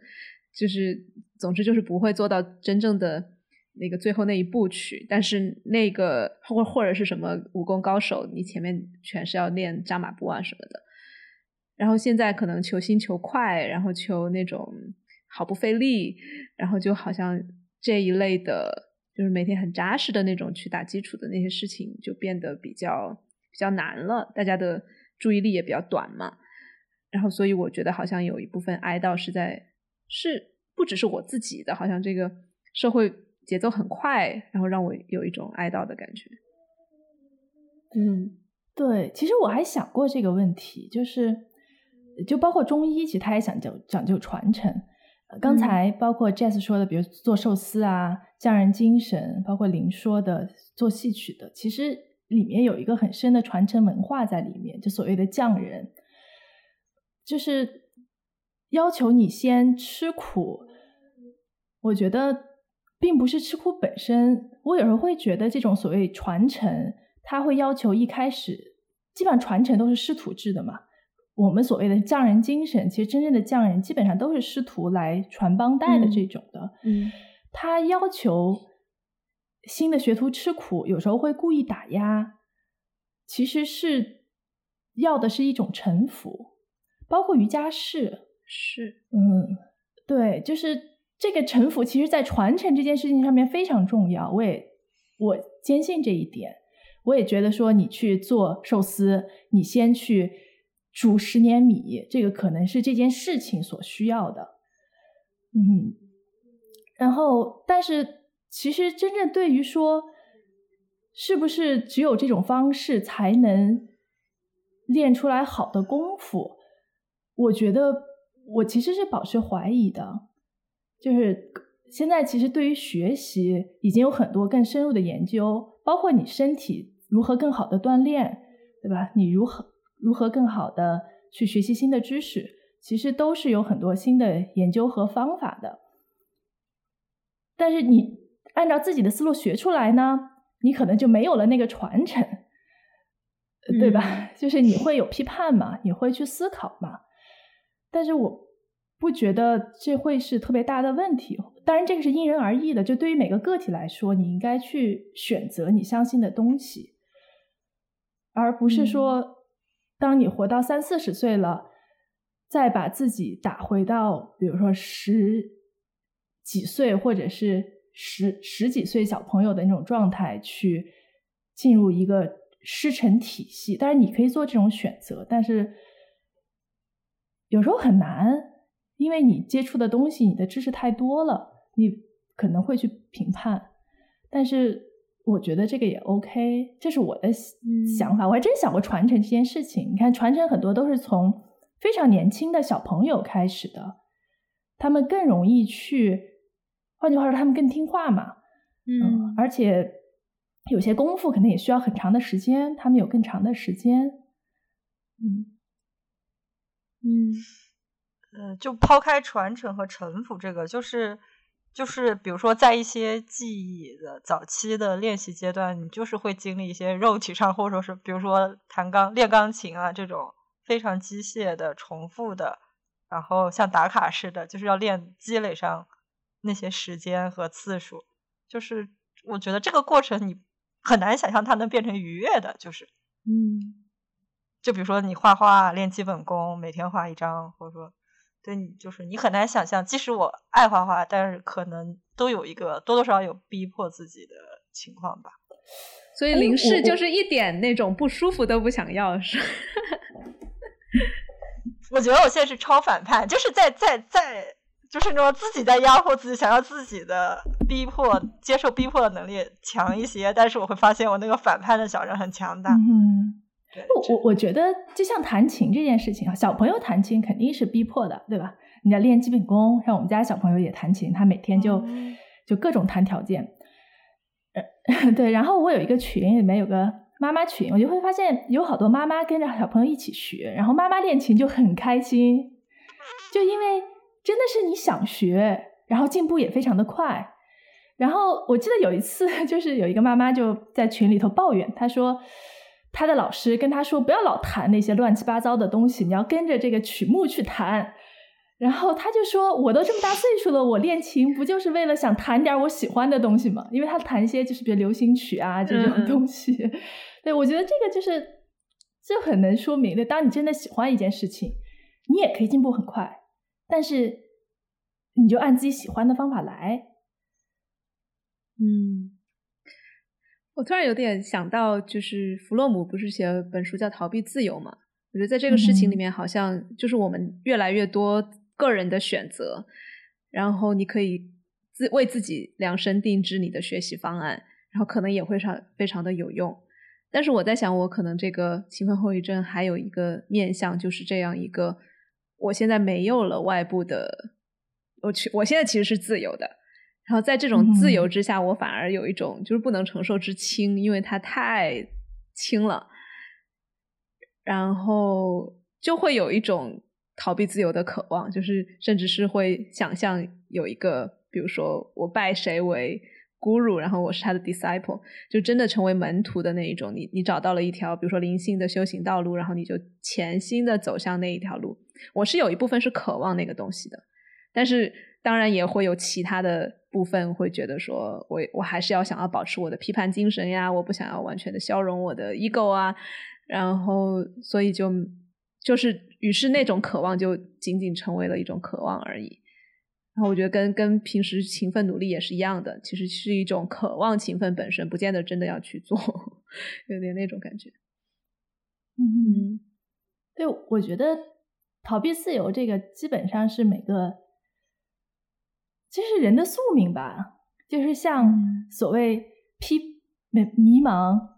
就是总之就是不会做到真正的那个最后那一步去。但是那个或或者是什么武功高手，你前面全是要练扎马步啊什么的。然后现在可能求新求快，然后求那种毫不费力，然后就好像这一类的，就是每天很扎实的那种去打基础的那些事情，就变得比较比较难了。大家的注意力也比较短嘛。然后，所以我觉得好像有一部分哀悼是在是不只是我自己的，好像这个社会节奏很快，然后让我有一种哀悼的感觉。嗯，对，其实我还想过这个问题，就是。就包括中医，其实他也讲究讲究传承。刚才包括 Jazz 说的，比如做寿司啊，匠人精神，包括林说的做戏曲的，其实里面有一个很深的传承文化在里面。就所谓的匠人，就是要求你先吃苦。我觉得并不是吃苦本身，我有时候会觉得这种所谓传承，他会要求一开始，基本上传承都是师徒制的嘛。我们所谓的匠人精神，其实真正的匠人基本上都是师徒来传帮带的这种的。嗯，他要求新的学徒吃苦，有时候会故意打压，其实是要的是一种臣服。包括瑜伽士是，嗯，对，就是这个臣服，其实在传承这件事情上面非常重要。我也我坚信这一点，我也觉得说，你去做寿司，你先去。煮十年米，这个可能是这件事情所需要的，嗯，然后，但是其实真正对于说，是不是只有这种方式才能练出来好的功夫？我觉得我其实是保持怀疑的。就是现在，其实对于学习已经有很多更深入的研究，包括你身体如何更好的锻炼，对吧？你如何？如何更好的去学习新的知识，其实都是有很多新的研究和方法的。但是你按照自己的思路学出来呢，你可能就没有了那个传承，对吧？就是你会有批判嘛，你会去思考嘛。但是我不觉得这会是特别大的问题。当然，这个是因人而异的。就对于每个个体来说，你应该去选择你相信的东西，而不是说。当你活到三四十岁了，再把自己打回到，比如说十几岁或者是十十几岁小朋友的那种状态，去进入一个师承体系。当然，你可以做这种选择，但是有时候很难，因为你接触的东西，你的知识太多了，你可能会去评判，但是。我觉得这个也 OK，这是我的想法。我还真想过传承这件事情。你看，传承很多都是从非常年轻的小朋友开始的，他们更容易去，换句话说，他们更听话嘛。嗯，而且有些功夫可能也需要很长的时间，他们有更长的时间。嗯嗯，呃，就抛开传承和臣服这个，就是。就是比如说，在一些记忆的早期的练习阶段，你就是会经历一些肉体上，或者说是比如说弹钢、练钢琴啊这种非常机械的、重复的，然后像打卡似的，就是要练积累上那些时间和次数。就是我觉得这个过程你很难想象它能变成愉悦的，就是嗯，就比如说你画画练基本功，每天画一张，或者说。对你就是你很难想象，即使我爱画画，但是可能都有一个多多少少有逼迫自己的情况吧。所以林氏就是一点那种不舒服都不想要，是？我觉得我现在是超反叛，就是在在在，就是那种自己在压迫自己，想要自己的逼迫、接受逼迫的能力强一些，但是我会发现我那个反叛的小人很强大。嗯。我我我觉得，就像弹琴这件事情啊，小朋友弹琴肯定是逼迫的，对吧？你要练基本功，像我们家小朋友也弹琴，他每天就就各种弹条件。呃，对。然后我有一个群，里面有个妈妈群，我就会发现有好多妈妈跟着小朋友一起学，然后妈妈练琴就很开心，就因为真的是你想学，然后进步也非常的快。然后我记得有一次，就是有一个妈妈就在群里头抱怨，她说。他的老师跟他说：“不要老弹那些乱七八糟的东西，你要跟着这个曲目去弹。”然后他就说：“我都这么大岁数了，我练琴不就是为了想弹点我喜欢的东西吗？因为他弹一些就是比如流行曲啊这种东西。对我觉得这个就是就很能说明的，当你真的喜欢一件事情，你也可以进步很快，但是你就按自己喜欢的方法来。嗯，我突然有点想到，就是弗洛姆不是写本书叫《逃避自由》嘛？我觉得在这个事情里面，好像就是我们越来越多个人的选择，然后你可以自为自己量身定制你的学习方案，然后可能也会上非常的有用。但是我在想，我可能这个勤奋后遗症还有一个面向，就是这样一个，我现在没有了外部的，我去，我现在其实是自由的。然后在这种自由之下，我反而有一种就是不能承受之轻，因为它太轻了，然后就会有一种逃避自由的渴望，就是甚至是会想象有一个，比如说我拜谁为 guru，然后我是他的 disciple，就真的成为门徒的那一种。你你找到了一条，比如说灵性的修行道路，然后你就潜心的走向那一条路。我是有一部分是渴望那个东西的，但是当然也会有其他的。部分会觉得说，我我还是要想要保持我的批判精神呀，我不想要完全的消融我的 ego 啊，然后所以就就是于是那种渴望就仅仅成为了一种渴望而已。然后我觉得跟跟平时勤奋努力也是一样的，其实是一种渴望勤奋本身，不见得真的要去做，有点那种感觉。嗯，对，我觉得逃避自由这个基本上是每个。这是人的宿命吧，就是像所谓批迷迷茫、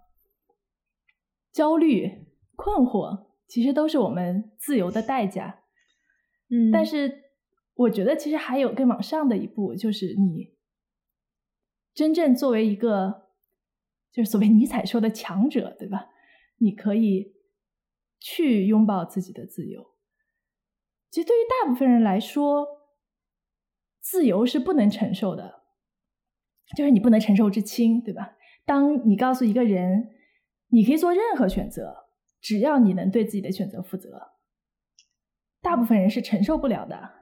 焦虑、困惑，其实都是我们自由的代价。嗯，但是我觉得其实还有更往上的一步，就是你真正作为一个，就是所谓尼采说的强者，对吧？你可以去拥抱自己的自由。其实对于大部分人来说。自由是不能承受的，就是你不能承受之轻，对吧？当你告诉一个人，你可以做任何选择，只要你能对自己的选择负责，大部分人是承受不了的，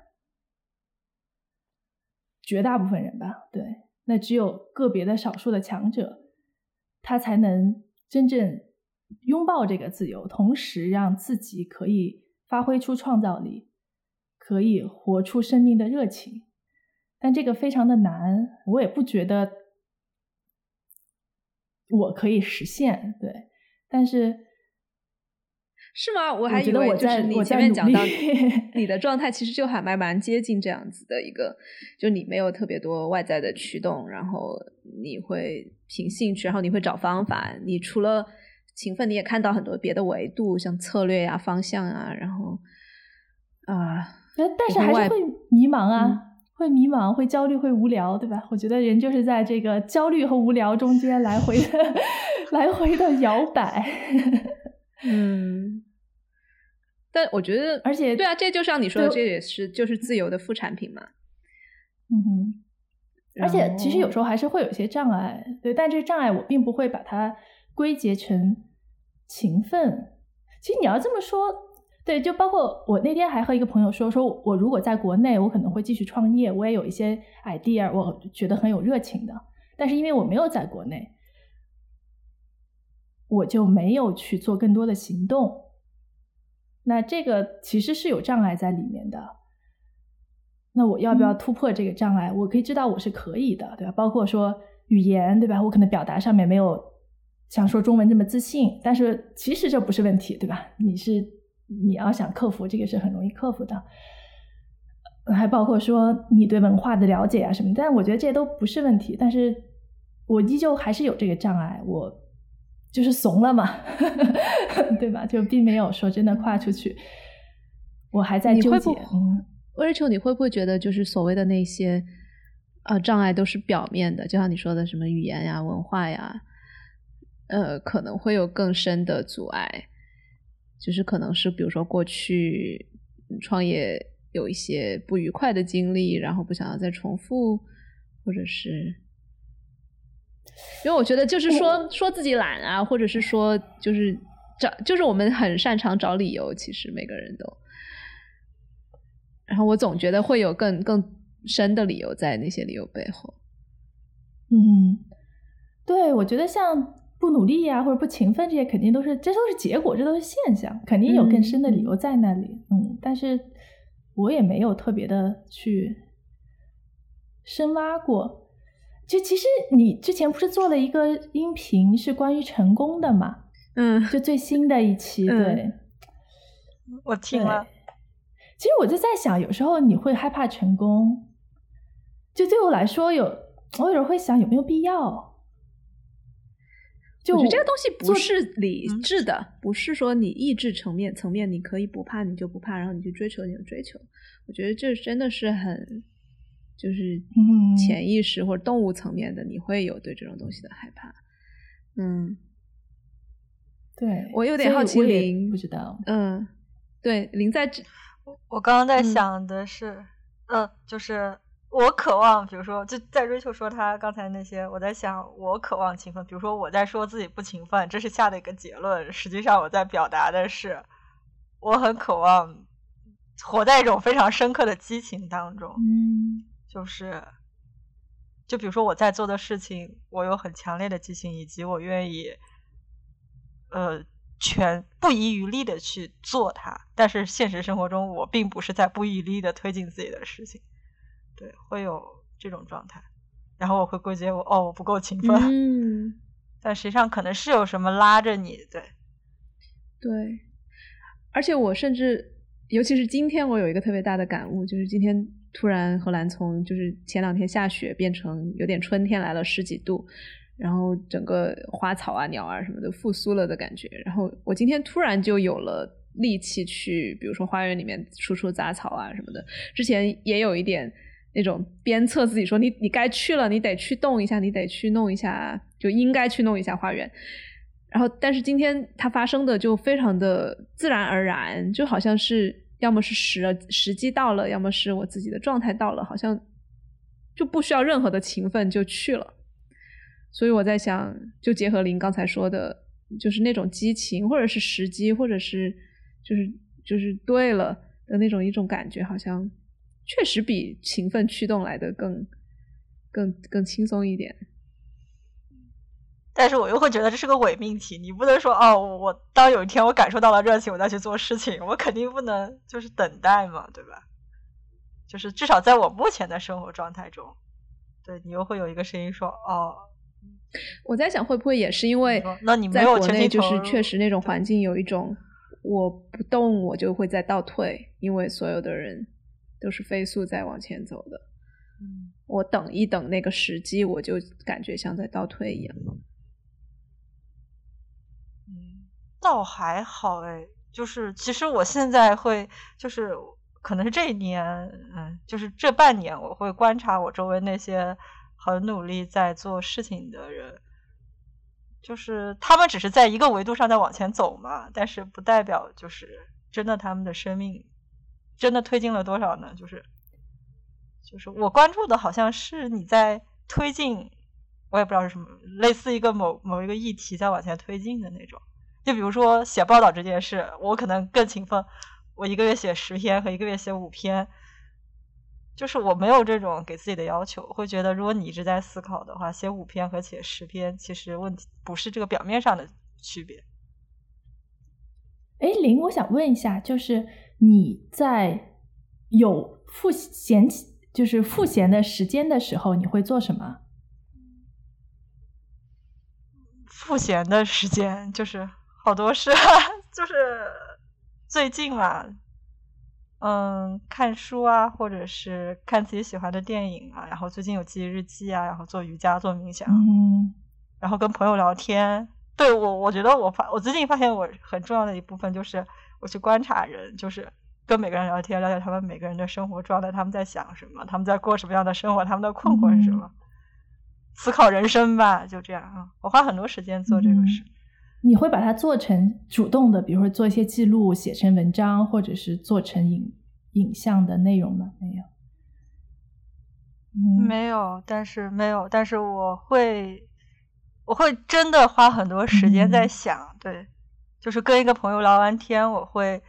绝大部分人吧，对，那只有个别的少数的强者，他才能真正拥抱这个自由，同时让自己可以发挥出创造力，可以活出生命的热情。但这个非常的难，我也不觉得我可以实现。对，但是是吗？我还以为我在你前面讲到 你的状态，其实就还蛮蛮接近这样子的一个，就你没有特别多外在的驱动，然后你会凭兴趣，然后你会找方法。你除了勤奋，你也看到很多别的维度，像策略呀、方向啊，然后啊，但是还是会迷茫啊。会迷茫，会焦虑，会无聊，对吧？我觉得人就是在这个焦虑和无聊中间来回的、来回的摇摆。嗯，但我觉得，而且对啊，这就像你说的，这也是就是自由的副产品嘛。嗯哼。而且其实有时候还是会有一些障碍，对，但这个障碍我并不会把它归结成勤奋。其实你要这么说。对，就包括我那天还和一个朋友说，说我如果在国内，我可能会继续创业，我也有一些 idea，我觉得很有热情的。但是因为我没有在国内，我就没有去做更多的行动。那这个其实是有障碍在里面的。那我要不要突破这个障碍？我可以知道我是可以的，对吧？包括说语言，对吧？我可能表达上面没有像说中文这么自信，但是其实这不是问题，对吧？你是。你要想克服这个是很容易克服的，还包括说你对文化的了解啊什么，但我觉得这些都不是问题。但是我依旧还是有这个障碍，我就是怂了嘛，对吧？就并没有说真的跨出去，我还在纠结。嗯，Rachel，你会不会觉得就是所谓的那些呃障碍都是表面的？就像你说的什么语言呀、文化呀，呃，可能会有更深的阻碍。就是可能是比如说过去创业有一些不愉快的经历，然后不想要再重复，或者是因为我觉得就是说说自己懒啊，或者是说就是找就是我们很擅长找理由，其实每个人都，然后我总觉得会有更更深的理由在那些理由背后。嗯，对，我觉得像。不努力呀、或者不勤奋，这些肯定都是这都是结果，这都是现象，肯定有更深的理由在那里。嗯，但是我也没有特别的去深挖过。就其实你之前不是做了一个音频是关于成功的嘛？嗯，就最新的一期，嗯对。我听了，其实我就在想，有时候你会害怕成功，就对我来说有，我有时候会想有没有必要。就我觉得这个东西不是理嗯智的，不是说你意志层面层面你可以不怕你就不怕，然后你去追求你的追求。我觉得这真的是很就是嗯潜意识或者动物层面的，你会有对这种东西的害怕。嗯对，我有点好奇林不知道，嗯，对，林在这我刚刚在嗯想的是，嗯、就是我渴望，比如说，就在瑞秋说他刚才那些，我在想，我渴望勤奋。比如说，我在说自己不勤奋，这是下的一个结论。实际上，我在表达的是，我很渴望活在一种非常深刻的激情当中。嗯就是，就比如说我在做的事情，我有很强烈的激情，以及我愿意，呃，全不遗余力的去做它。但是现实生活中，我并不是在不遗余力的推进自己的事情，对，会有这种状态。然后我会归结我哦，我不够勤奋，嗯但实际上可能是有什么拉着你，对，对，而且我甚至，尤其是今天，我有一个特别大的感悟，就是今天突然荷兰从就是前两天下雪变成有点春天来了十几度，然后整个花草啊、鸟啊什么的复苏了的感觉。然后我今天突然就有了力气去，比如说花园里面除除杂草啊什么的。之前也有一点那种鞭策自己说你你该去了，你得去动一下，你得去弄一下，就应该去弄一下花园。然后，但是今天它发生的就非常的自然而然，就好像是要么是时时机到了，要么是我自己的状态到了，好像就不需要任何的勤奋就去了。所以我在想，就结合您刚才说的，就是那种激情，或者是时机，或者是就是就是对了的那种一种感觉，好像确实比勤奋驱动来的更更更轻松一点。但是我又会觉得这是个伪命题，你不能说哦，我当有一天我感受到了热情，我再去做事情，我肯定不能就是等待嘛，对吧？就是至少在我目前的生活状态中，对你又会有一个声音说哦，我在想，会不会也是因为那你没在有全国内就是确实那种环境有一种我不动我就会在倒退，因为所有的人都是飞速在往前走的。嗯我等一等那个时机，我就感觉像在倒退一样。嗯，倒还好哎，就是其实我现在会就是可能是这一年，嗯，就是这半年我会观察我周围那些很努力在做事情的人，就是他们只是在一个维度上在往前走嘛，但是不代表就是真的他们的生命真的推进了多少呢？就是就是我关注的好像是你在推进，我也不知道是什么，类似一个某某一个议题在往前推进的那种。就比如说写报道这件事，我可能更勤奋，我一个月写十篇和一个月写五篇，就是我没有这种给自己的要求，会觉得如果你一直在思考的话，写五篇和写十篇，其实问题不是这个表面上的区别。哎，林，我想问一下，就是你在有赋闲就是赋闲的时间的时候，你会做什么？赋闲的时间就是好多事，就是最近嘛，嗯，看书啊，或者是看自己喜欢的电影啊，然后最近有记日记啊，然后做瑜伽、做冥想，嗯然后跟朋友聊天。对我，我觉得我发我最近发现我很重要的一部分就是我去观察人，就是跟每个人聊天，了解他们每个人的生活状态，他们在想什么，他们在过什么样的生活，他们的困惑是什么，思考人生吧，就这样啊。我花很多时间做这个事。你会把它做成主动的，比如说做一些记录，写成文章，或者是做成影影像的内容吗？没有。嗯，没有，但是没有，但是我会，我会真的花很多时间在嗯想，对，就是跟一个朋友聊完天，我会，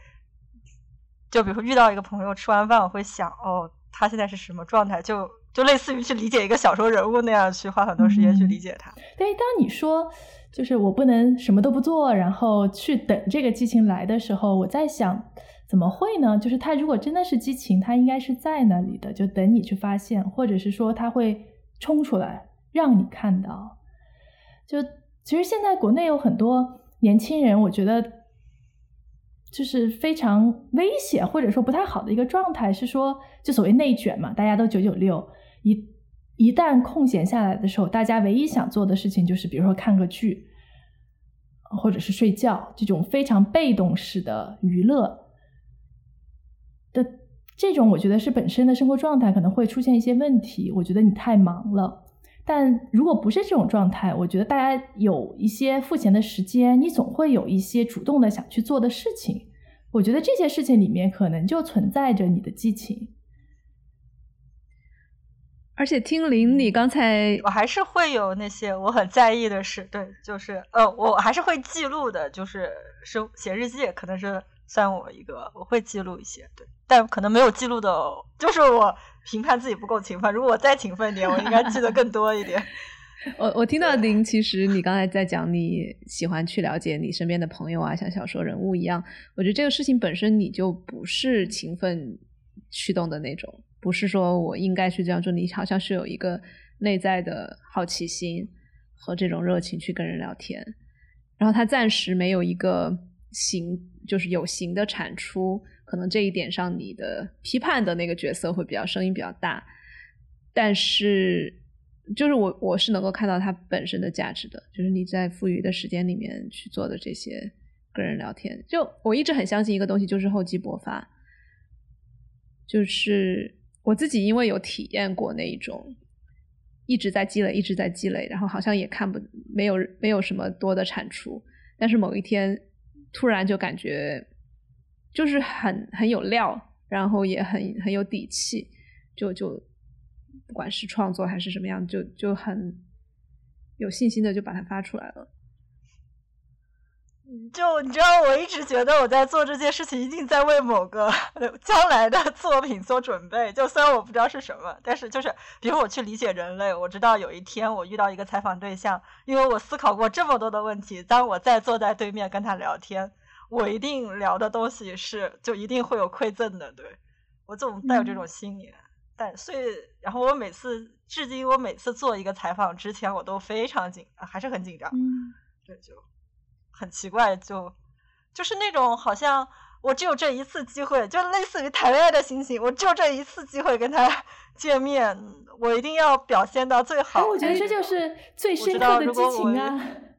就比如说遇到一个朋友吃完饭，我会想，哦，他现在是什么状态？就就类似于去理解一个小说人物那样，去花很多时间去理解他。对，当你说就是我不能什么都不做，然后去等这个激情来的时候，我在想，怎么会呢？就是他如果真的是激情，他应该是在那里的，就等你去发现，或者是说他会冲出来让你看到。就其实现在国内有很多年轻人，我觉得就是非常危险或者说不太好的一个状态，是说就所谓内卷嘛，大家都九九六。一一旦空闲下来的时候，大家唯一想做的事情就是，比如说看个剧，或者是睡觉，这种非常被动式的娱乐的这种，我觉得是本身的生活状态可能会出现一些问题。我觉得你太忙了，但如果不是这种状态，我觉得大家有一些赋闲的时间，你总会有一些主动的想去做的事情。我觉得这些事情里面可能就存在着你的激情。而且听林，你刚才我还是会有那些我很在意的事，对，就是呃，我还是会记录的，就是是写日记，可能是算我一个，我会记录一些，对，但可能没有记录的，就是我评判自己不够勤奋，如果我再勤奋一点，我应该记得更多一点。我我听到林，其实你刚才在讲你喜欢去了解你身边的朋友啊，像小说人物一样，我觉得这个事情本身你就不是勤奋驱动的那种。不是说我应该去这样做，你好像是有一个内在的好奇心和这种热情去跟人聊天，然后他暂时没有一个形，就是有形的产出，可能这一点上你的批判的那个角色会比较声音比较大，但是就是我我是能够看到它本身的价值的，就是你在富余的时间里面去做的这些跟人聊天，就我一直很相信一个东西，就是厚积薄发，就是。我自己因为有体验过那一种一直在积累、一直在积累，然后好像也看不没有没有什么多的产出，但是某一天突然就感觉就是很很有料，然后也很很有底气，就就不管是创作还是什么样，就就很有信心的就把它发出来了。就你知道，我一直觉得我在做这件事情，一定在为某个 将来的作品做准备。就虽然我不知道是什么，但是就是，比如我去理解人类，我知道有一天我遇到一个采访对象，因为我思考过这么多的问题，当我再坐在对面跟他聊天，我一定聊的东西是，就一定会有馈赠的。对我总带有这种心理，但所以，然后我每次，至今我每次做一个采访之前，我都非常紧，还是很紧张。嗯，对，就。很奇怪，就就是那种好像我只有这一次机会，就类似于谈恋爱的心情，我只有这一次机会跟他 见面，我一定要表现到最好。我觉得这就是最深刻的激情啊！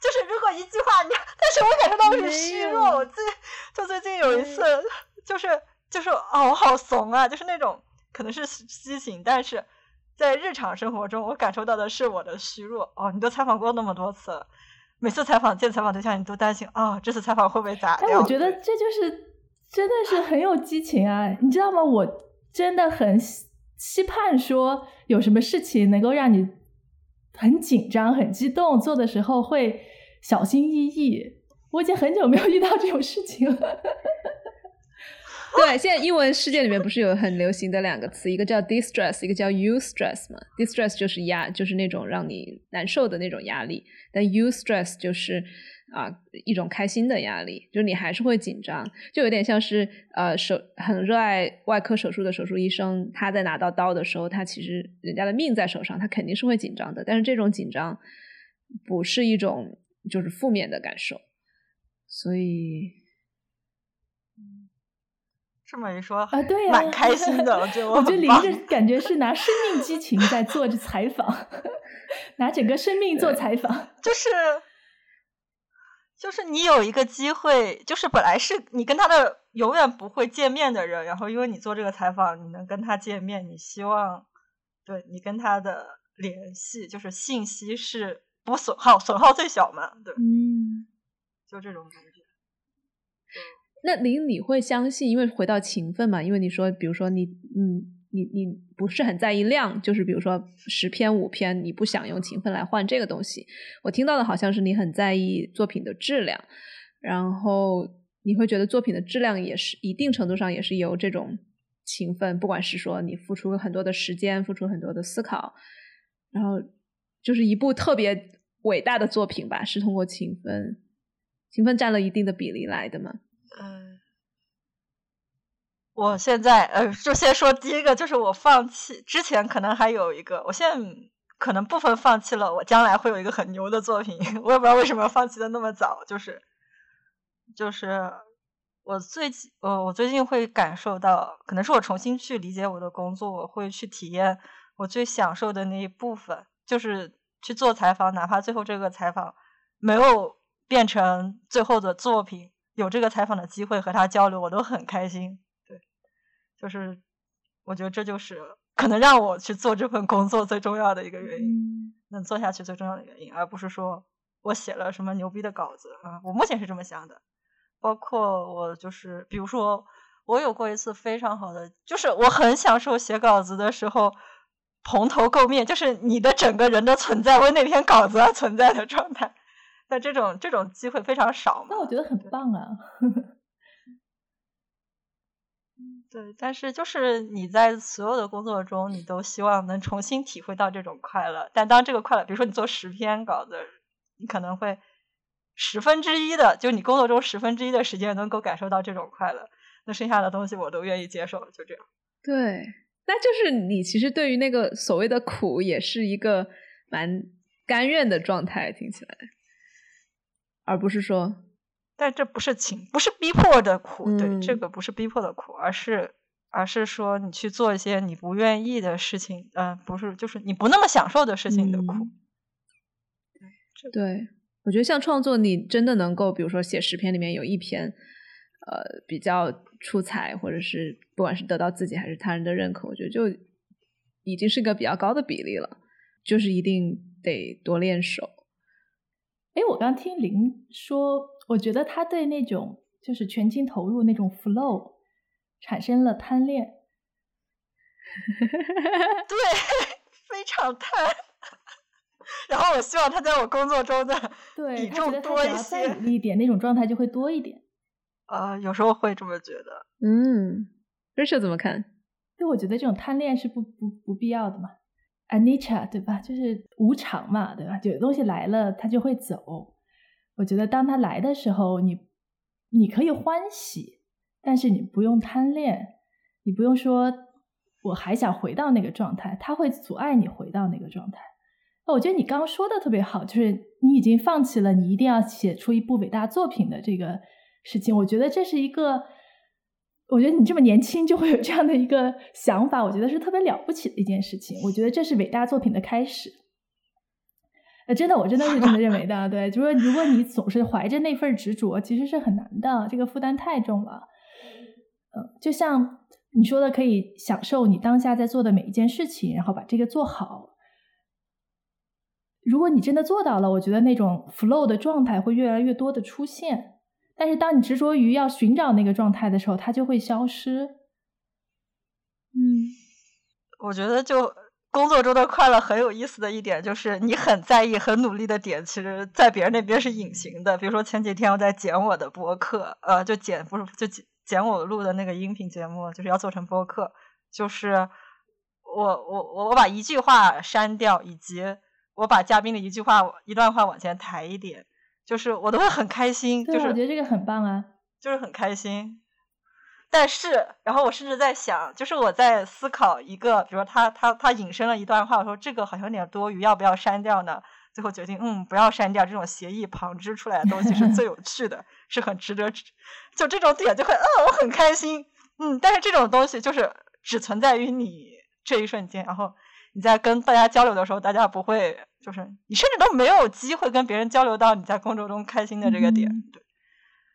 就是如果一句话，你 但是我感受到是虚弱。我最就最近有一次，就是就是哦，我好怂啊！就是那种可能是激情，但是。在日常生活中，我感受到的是我的虚弱。哦，你都采访过那么多次，每次采访见采访对象，你都担心啊，这次采访会不会砸掉？我觉得这就是真的是很有激情啊！你知道吗？我真的很期盼说有什么事情能够让你很紧张、很激动，做的时候会小心翼翼。我已经很久没有遇到这种事情了。对，现在英文世界里面不是有很流行的两个词，一个叫 distress，一个叫 you stress 嘛。distress 就是压，就是那种让你难受的那种压力，但 you stress 就是啊一种开心的压力，就是你还是会紧张，就有点像是呃手很热爱外科手术的手术医生，他在拿到刀的时候，他其实人家的命在手上，他肯定是会紧张的，但是这种紧张不是一种就是负面的感受，所以。这么一说啊，对呀，蛮开心的。我觉得，我觉得林着感觉是拿生命激情在做着采访，拿整个生命做采访，就是就是你有一个机会，就是本来是你跟他的永远不会见面的人，然后因为你做这个采访，你能跟他见面，你希望对你跟他的联系，就是信息是不损耗，损耗最小嘛？对，嗯，就这种感觉。那您，你会相信？因为回到勤奋嘛，因为你说，比如说你，嗯，你你不是很在意量，就是比如说十篇五篇，你不想用勤奋来换这个东西。我听到的好像是你很在意作品的质量，然后你会觉得作品的质量也是一定程度上也是由这种勤奋，不管是说你付出很多的时间，付出很多的思考，然后就是一部特别伟大的作品吧，是通过勤奋，勤奋占了一定的比例来的吗？嗯，我现在呃，就先说第一个，就是我放弃之前可能还有一个，我现在可能部分放弃了，我将来会有一个很牛的作品，我也不知道为什么放弃的那么早，就是就是。我最近，呃，我最近会感受到，可能是我重新去理解我的工作，我会去体验我最享受的那一部分，就是去做采访，哪怕最后这个采访没有变成最后的作品，有这个采访的机会和他交流，我都很开心。对，就是我觉得这就是可能让我去做这份工作最重要的一个原因，能做下去最重要的原因，而不是说我写了什么牛逼的稿子啊，我目前是这么想的。包括我就是，比如说，我有过一次非常好的，就是我很享受写稿子的时候，蓬头垢面，就是你的整个人的存在为那篇稿子而存在的状态。但这种这种机会非常少。那我觉得很棒啊。对，但是就是你在所有的工作中，你都希望能重新体会到这种快乐。但当这个快乐，比如说你做十篇稿子，你可能会。十分之一的，就你工作中十分之一的时间能够感受到这种快乐，那剩下的东西我都愿意接受，就这样。对，那就是你其实对于那个所谓的苦，也是一个蛮甘愿的状态，听起来，而不是说，但这不是情，不是逼迫的苦，对，这个不是逼迫的苦，而是而是说你去做一些你不愿意的事情，嗯，不是，就是你不那么享受的事情的苦。对。我觉得像创作，你真的能够，比如说写十篇里面有一篇，呃，比较出彩，或者是不管是得到自己还是他人的认可，我觉得就已经是一个比较高的比例了。就是一定得多练手。哎，我刚听林说，我觉得他对那种就是全情投入那种 flow 产生了贪恋。对，非常贪。然后我希望他在我工作中的比重多一些，努力一点，那种状态就会多一点。啊，有时候会这么觉得。嗯，Rachel 怎么看？就我觉得这种贪恋是不不不必要的嘛，Anisha 对吧？就是无常嘛，对吧？有的东西来了，它就会走。我觉得当他来的时候，你你可以欢喜，但是你不用贪恋，你不用说我还想回到那个状态，它会阻碍你回到那个状态。我觉得你刚刚说的特别好，就是你已经放弃了你一定要写出一部伟大作品的这个事情。我觉得这是一个，我觉得你这么年轻就会有这样的一个想法，我觉得是特别了不起的一件事情。我觉得这是伟大作品的开始。呃，真的，我真的是这么认为的。对，就是如果你总是怀着那份执着，其实是很难的，这个负担太重了。嗯，就像你说的，可以享受你当下在做的每一件事情，然后把这个做好。如果你真的做到了，我觉得那种 flow 的状态会越来越多的出现。但是当你执着于要寻找那个状态的时候，它就会消失。嗯，我觉得就工作中的快乐很有意思的一点，就是你很在意、很努力的点，其实在别人那边是隐形的。比如说前几天我在剪我的播客，呃，就剪不是就剪剪我录的那个音频节目，就是要做成播客，就是我我我我把一句话删掉，以及。我把嘉宾的一句话、一段话往前抬一点，就是我都会很开心。就是我觉得这个很棒啊，就是很开心。但是，然后我甚至在想，就是我在思考一个，比如说他他他引申了一段话，我说这个好像有点多余，要不要删掉呢？最后决定，嗯，不要删掉。这种协议旁支出来的东西是最有趣的，是很值得。就这种点就会，嗯，我很开心。嗯，但是这种东西就是只存在于你这一瞬间，然后。你在跟大家交流的时候，大家不会，就是你甚至都没有机会跟别人交流到你在工作中开心的这个点，对。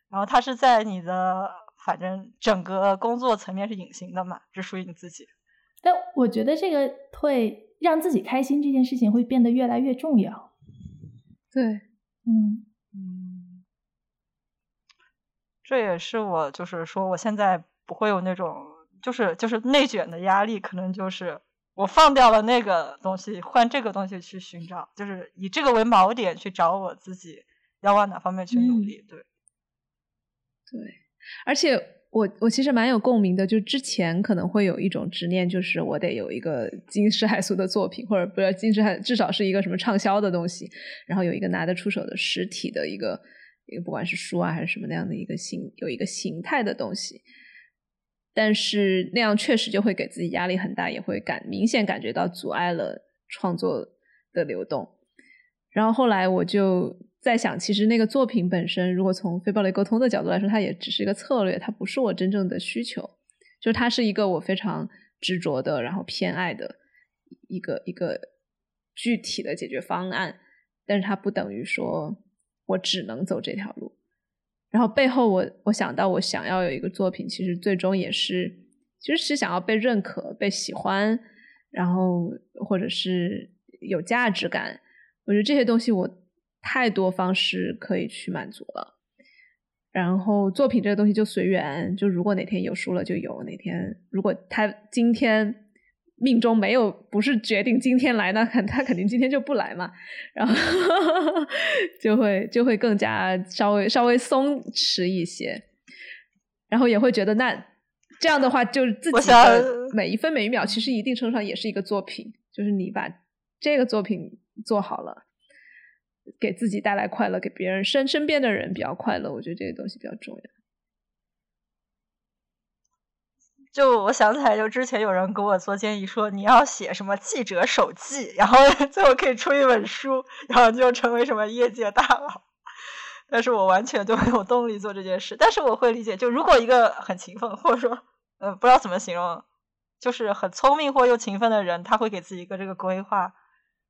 然后他是在你的反正整个工作层面是隐形的嘛，只属于你自己。但我觉得这个会让自己开心这件事情会变得越来越重要。对，嗯嗯，这也是我就是说我现在不会有那种就是就是内卷的压力，可能就是。我放掉了那个东西，换这个东西去寻找，就是以这个为锚点去找我自己要往哪方面去努力。对，对，而且我我其实蛮有共鸣的，就之前可能会有一种执念，就是我得有一个 惊世骇俗的作品，或者不是惊世骇，至少是一个什么畅销的东西，然后有一个拿得出手的实体的一个一个不管是书啊还是什么那样的一个形有一个形态的东西，但是那样确实就会给自己压力很大，也会感明显感觉到阻碍了创作的流动。然后后来我就。在想，其实那个作品本身，如果从非暴力沟通的角度来说，它也只是一个策略，它不是我真正的需求。就是它是一个我非常执着的，然后偏爱的一个一个具体的解决方案。但是它不等于说我只能走这条路。然后背后，我我想到，我想要有一个作品，其实最终也是，其实是想要被认可、被喜欢，然后或者是有价值感。我觉得这些东西我。太多方式可以去满足了，然后作品这个东西就随缘，就如果哪天有书了就有，哪天如果他今天命中没有不是决定今天来，那肯他肯定今天就不来嘛，然后 就会就会更加稍微稍微松弛一些，然后也会觉得那这样的话就是自己的每一分每一秒其实一定程度上也是一个作品，就是你把这个作品做好了。给自己带来快乐，给别人身身边的人比较快乐，我觉得这些东西比较重要。就我想起来，就之前有人给我做建议说，你要写什么记者手记，然后 最后可以出一本书，然后就成为什么业界大佬。但是我完全就没有动力做这件事。但是我会理解，就如果一个很勤奋，或者说，呃，不知道怎么形容，就是很聪明或又勤奋的人，他会给自己一个这个规划，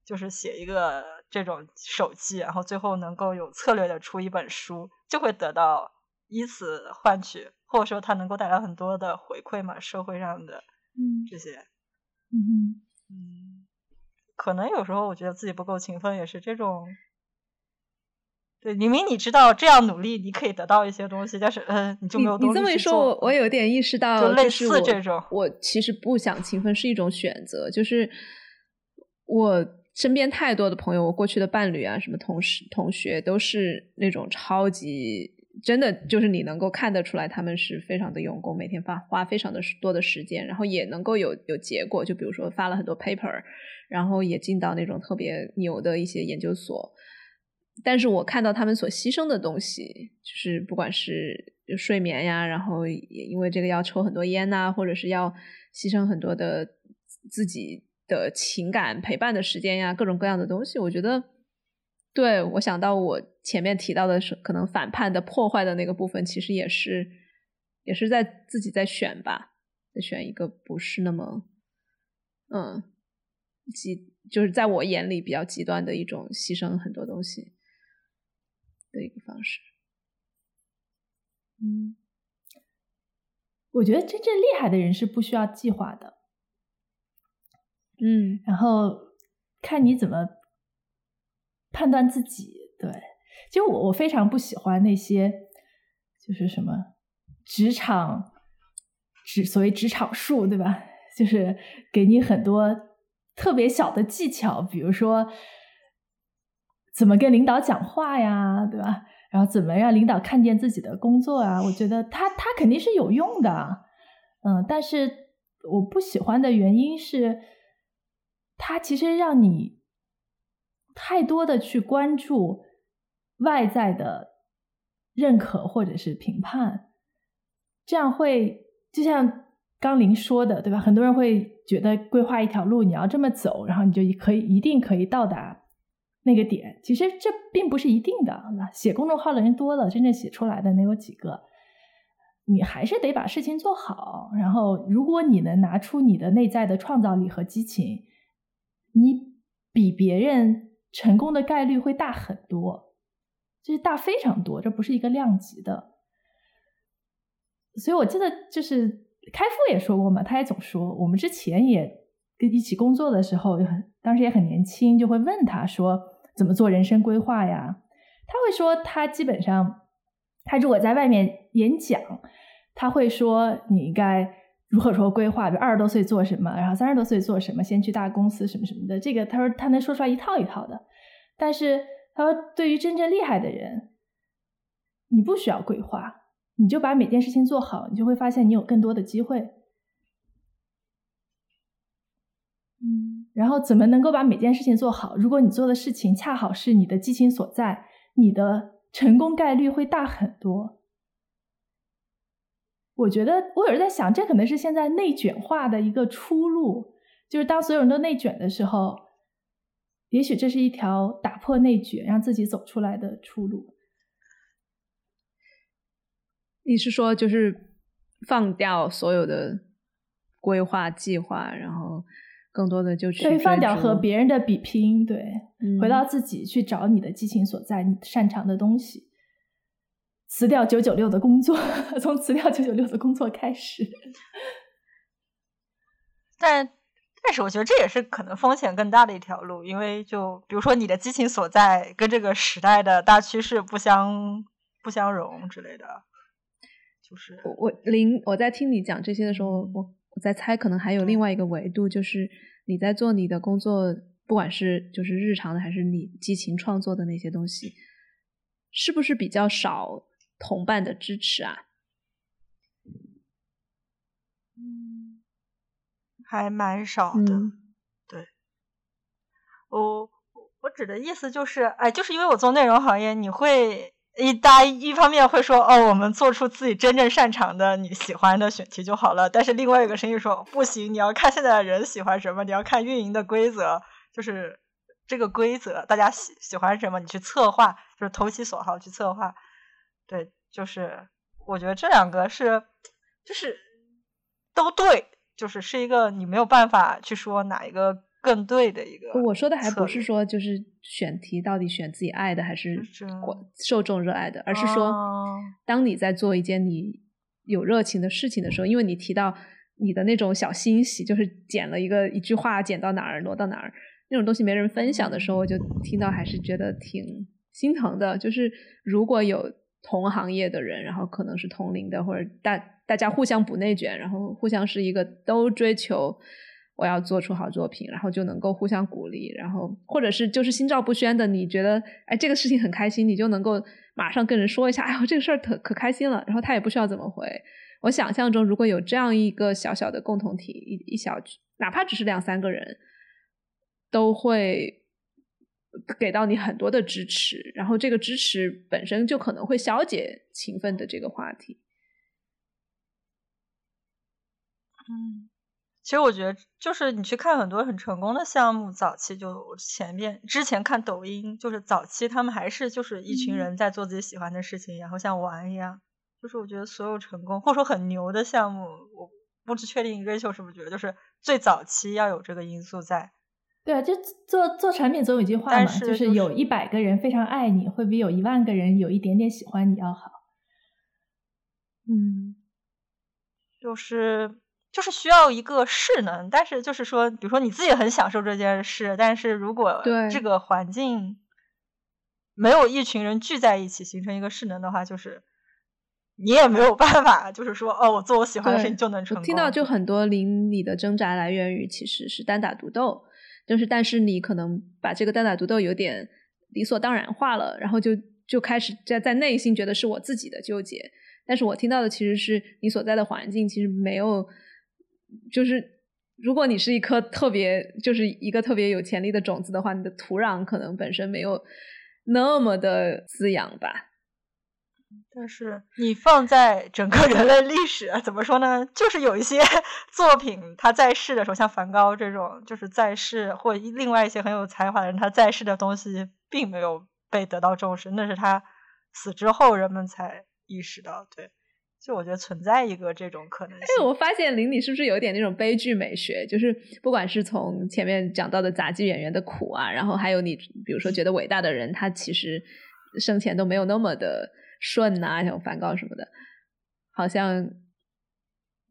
就是写一个。这种手记，然后最后能够有策略的出一本书，就会得到以此换取，或者说它能够带来很多的回馈嘛，社会上的嗯这些，嗯嗯，可能有时候我觉得自己不够勤奋，也是这种，对，明明你知道这样努力你可以得到一些东西，但是嗯，你就没有你这么一说，我我有点意识到，就类似这种，我其实不想勤奋是一种选择，就是我。身边太多的朋友，我过去的伴侣啊，什么同事、同学，都是那种超级真的，就是你能够看得出来，他们是非常的用功，每天发花非常的多的时间，然后也能够有有结果。就比如说发了很多 paper，然后也进到那种特别牛的一些研究所。但是我看到他们所牺牲的东西，就是不管是睡眠呀，然后也因为这个要抽很多烟呐，或者是要牺牲很多的自己。的情感陪伴的时间呀，各种各样的东西，我觉得，对我想到我前面提到的是可能反叛的破坏的那个部分，其实也是也是在自己在选吧，在选一个不是那么嗯极，就是在我眼里比较极端的一种牺牲很多东西的一个方式。嗯，我觉得真正厉害的人是不需要计划的。嗯，然后看你怎么判断自己。对，其实我我非常不喜欢那些就是什么职场职所谓职场术，对吧？就是给你很多特别小的技巧，比如说怎么跟领导讲话呀，对吧？然后怎么让领导看见自己的工作啊？我觉得他他肯定是有用的，嗯，但是我不喜欢的原因是。它其实让你太多的去关注外在的认可或者是评判，这样会就像刚林说的，对吧？很多人会觉得规划一条路，你要这么走，然后你就可以一定可以到达那个点。其实这并不是一定的。写公众号的人多了，真正写出来的能有几个？你还是得把事情做好。然后，如果你能拿出你的内在的创造力和激情。你比别人成功的概率会大很多，就是大非常多，这不是一个量级的。所以我记得就是开复也说过嘛，他也总说，我们之前也跟一起工作的时候，当时也很年轻，就会问他说怎么做人生规划呀？他会说他基本上，他如果在外面演讲，他会说你应该。如何说规划？比如二十多岁做什么，然后三十多岁做什么，先去大公司什么什么的。这个他说他能说出来一套一套的。但是他说，对于真正厉害的人，你不需要规划，你就把每件事情做好，你就会发现你有更多的机会。嗯，然后怎么能够把每件事情做好？如果你做的事情恰好是你的激情所在，你的成功概率会大很多。我觉得我有时在想，这可能是现在内卷化的一个出路，就是当所有人都内卷的时候，也许这是一条打破内卷，让自己走出来的出路。你是说，就是放掉所有的规划计划，然后更多的就去对放掉和别人的比拼，对，嗯回到自己去找你的激情所在，你擅长的东西。辞掉九九六的工作，从辞掉九九六的工作开始。但但是我觉得这也是可能风险更大的一条路，因为就比如说你的激情所在跟这个时代的大趋势不相不相容之类的，就是我我林我在听你讲这些的时候，我我在猜，可能还有另外一个维度，就是你在做你的工作，不管是就是日常的，还是你激情创作的那些东西，是不是比较少同伴的支持啊？嗯，还蛮少的。嗯我我指的意思就是，哎，就是因为我做内容行业，你会一大家一方面会说，哦，我们做出自己真正擅长的、你喜欢的选题就好了。但是另外一个声音说，不行，你要看现在的人喜欢什么，你要看运营的规则，就是这个规则，大家喜喜欢什么，你去策划，就是投其所好去策划。对，就是我觉得这两个是，就是都对，就是是一个你没有办法去说哪一个更对的一个。我说的还不是说就是选题到底选自己爱的还是是广受众热爱的，而是说哦当你在做一件你有热情的事情的时候，因为你提到你的那种小欣喜，就是剪了一个一句话剪到哪儿挪到哪儿那种东西没人分享的时候，我就听到还是觉得挺心疼的。就是如果有同行业的人，然后可能是同龄的，或者大大家互相不内卷，然后互相是一个都追求我要做出好作品，然后就能够互相鼓励，然后或者是就是心照不宣的，你觉得哎这个事情很开心，你就能够马上跟人说一下，哎呦这个事儿可可开心了，然后他也不需要怎么回。我想象中如果有这样一个小小的共同体，一一小哪怕只是两三个人，都会给到你很多的支持，然后这个支持本身就可能会消解勤奋的这个话题。嗯，其实我觉得，就是你去看很多很成功的项目，早期就我前面之前看抖音，就是早期他们还是就是一群嗯人在做自己喜欢的事情，然后像玩一样。就是我觉得所有成功或者说很牛的项目，我不知确定 Rachel 是不是觉得，就是最早期要有这个因素在。对啊，就做做产品总有一句话嘛，但是就是就是有一百个人非常爱你，会比有一万个人有一点点喜欢你要好。嗯就是就是需要一个势能，但是就是说，比如说你自己很享受这件事，但是如果对这个环境没有一群人聚在一起形成一个势能的话，就是你也没有办法，就是说哦，我做我喜欢的事情就能成功。我听到就很多邻里的挣扎来源于其实是单打独斗，就是但是你可能把这个单打独斗有点理所当然化了，然后就就开始在在内心觉得是我自己的纠结。但是我听到的其实是你所在的环境其实没有，就是如果你是一颗特别就是一个特别有潜力的种子的话，你的土壤可能本身没有那么的滋养吧。但是你放在整个人类历史，啊怎么说呢？就是有一些 作品，他在世的时候，像梵高这种，就是在世或另外一些很有才华的人，他在世的东西并没有被得到重视，那是他死之后人们才意识到。对，就我觉得存在一个这种可能性。哎，我发现林你是不是有点那种悲剧美学？就是不管是从前面讲到的杂技演员的苦啊，然后还有你比如说觉得伟大的人，他其实生前都没有那么的顺呐、像梵高什么的，好像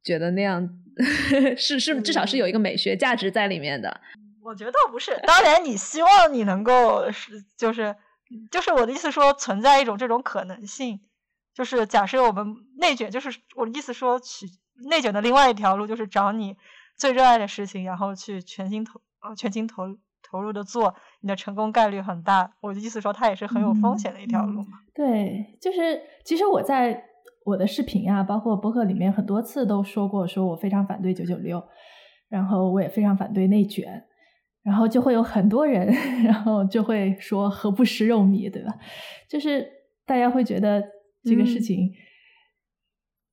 觉得那样 是是至少是有一个美学价值在里面的。我觉得倒不是，当然你希望你能够是就是就是我的意思说存在一种这种可能性，就是假设我们内卷，就是我的意思说取内卷的另外一条路就是找你最热爱的事情，然后去全心投呃全心投投入的做，你的成功概率很大。我的意思说它也是很有风险的一条路嘛。对，就是其实我在我的视频啊，包括博客里面很多次都说过，说我非常反对九九六，然后我也非常反对内卷，然后就会有很多人，然后就会说何不食肉糜，对吧？就是大家会觉得这个事情，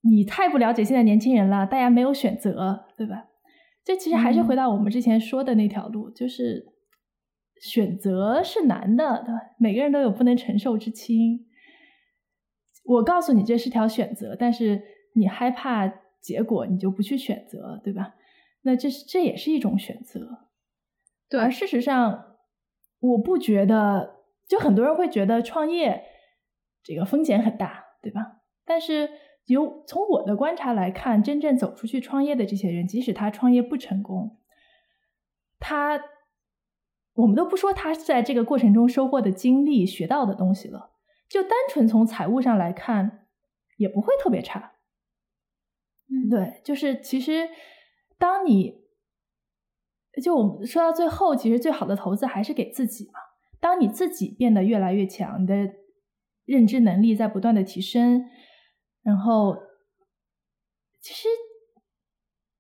你太不了解现在年轻人了，大家没有选择，对吧？这其实还是回到我们之前说的那条路，就是选择是难的，对吧？每个人都有不能承受之轻。我告诉你这是条选择，但是你害怕结果，你就不去选择，对吧？那这是这也是一种选择。对，而事实上，我不觉得，就很多人会觉得创业这个风险很大，对吧？但是由从我的观察来看，真正走出去创业的这些人，即使他创业不成功，他我们都不说他在这个过程中收获的经历、学到的东西了。就单纯从财务上来看，也不会特别差。嗯，对，就是其实当你就我们说到最后，其实最好的投资还是给自己嘛。当你自己变得越来越强，你的认知能力在不断的提升，然后其实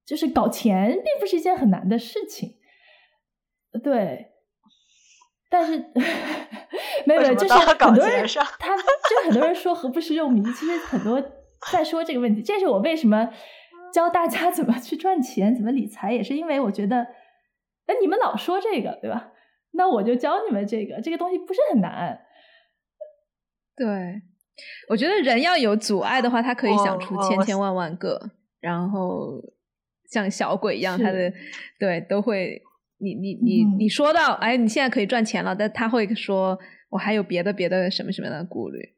就是搞钱并不是一件很难的事情。对。但是 没有，就是很多人他就很多人说何不食肉糜，其实很多在说这个问题。这是我为什么教大家怎么去赚钱、怎么理财，也是因为我觉得，哎你们老说这个，对吧？那我就教你们这个，这个东西不是很难。对，我觉得人要有阻碍的话，他可以想出千千万万个，然后像小鬼一样，他的对都会。你你你你说到哎，你现在可以赚钱了，但他会说我还有别的别的什么什么的顾虑，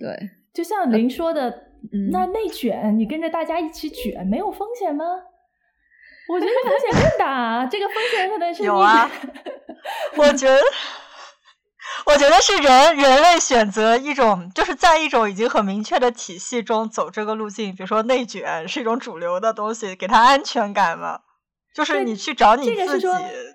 对，就像您说的，那内卷，你跟着大家一起卷，没有风险吗？我觉得 风险更大，这个风险可能是有啊。我觉得，我觉得是人人类选择一种，就是在一种已经很明确的体系中走这个路径，比如说内卷是一种主流的东西，给他安全感嘛。就是你去找你自己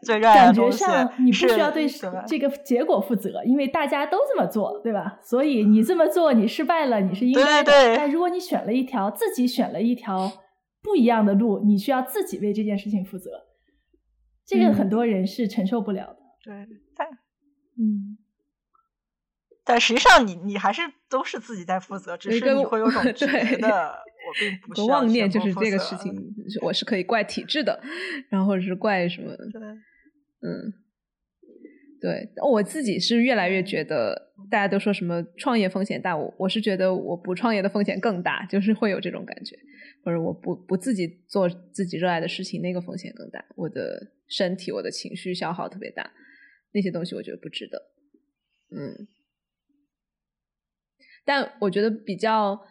最热爱的东西，你不需要对这个结果负责，因为大家都这么做，对吧？所以你这么做，你失败了，你是应该的。但如果你选了一条自己选了一条不一样的路，你需要自己为这件事情负责。这个很多人是承受不了的。对，但嗯，但实际上你你还是都是自己在负责，只是你会有种 觉得。我并不需要妄念，就是这个事情，我是可以怪体制的，然后或者是怪什么？对，嗯，对，我自己是越来越觉得，大家都说什么创业风险大，我我是觉得我不创业的风险更大，就是会有这种感觉，或者我不不自己做自己热爱的事情，那个风险更大，我的身体、我的情绪消耗特别大，那些东西我觉得不值得。嗯，但我觉得比较。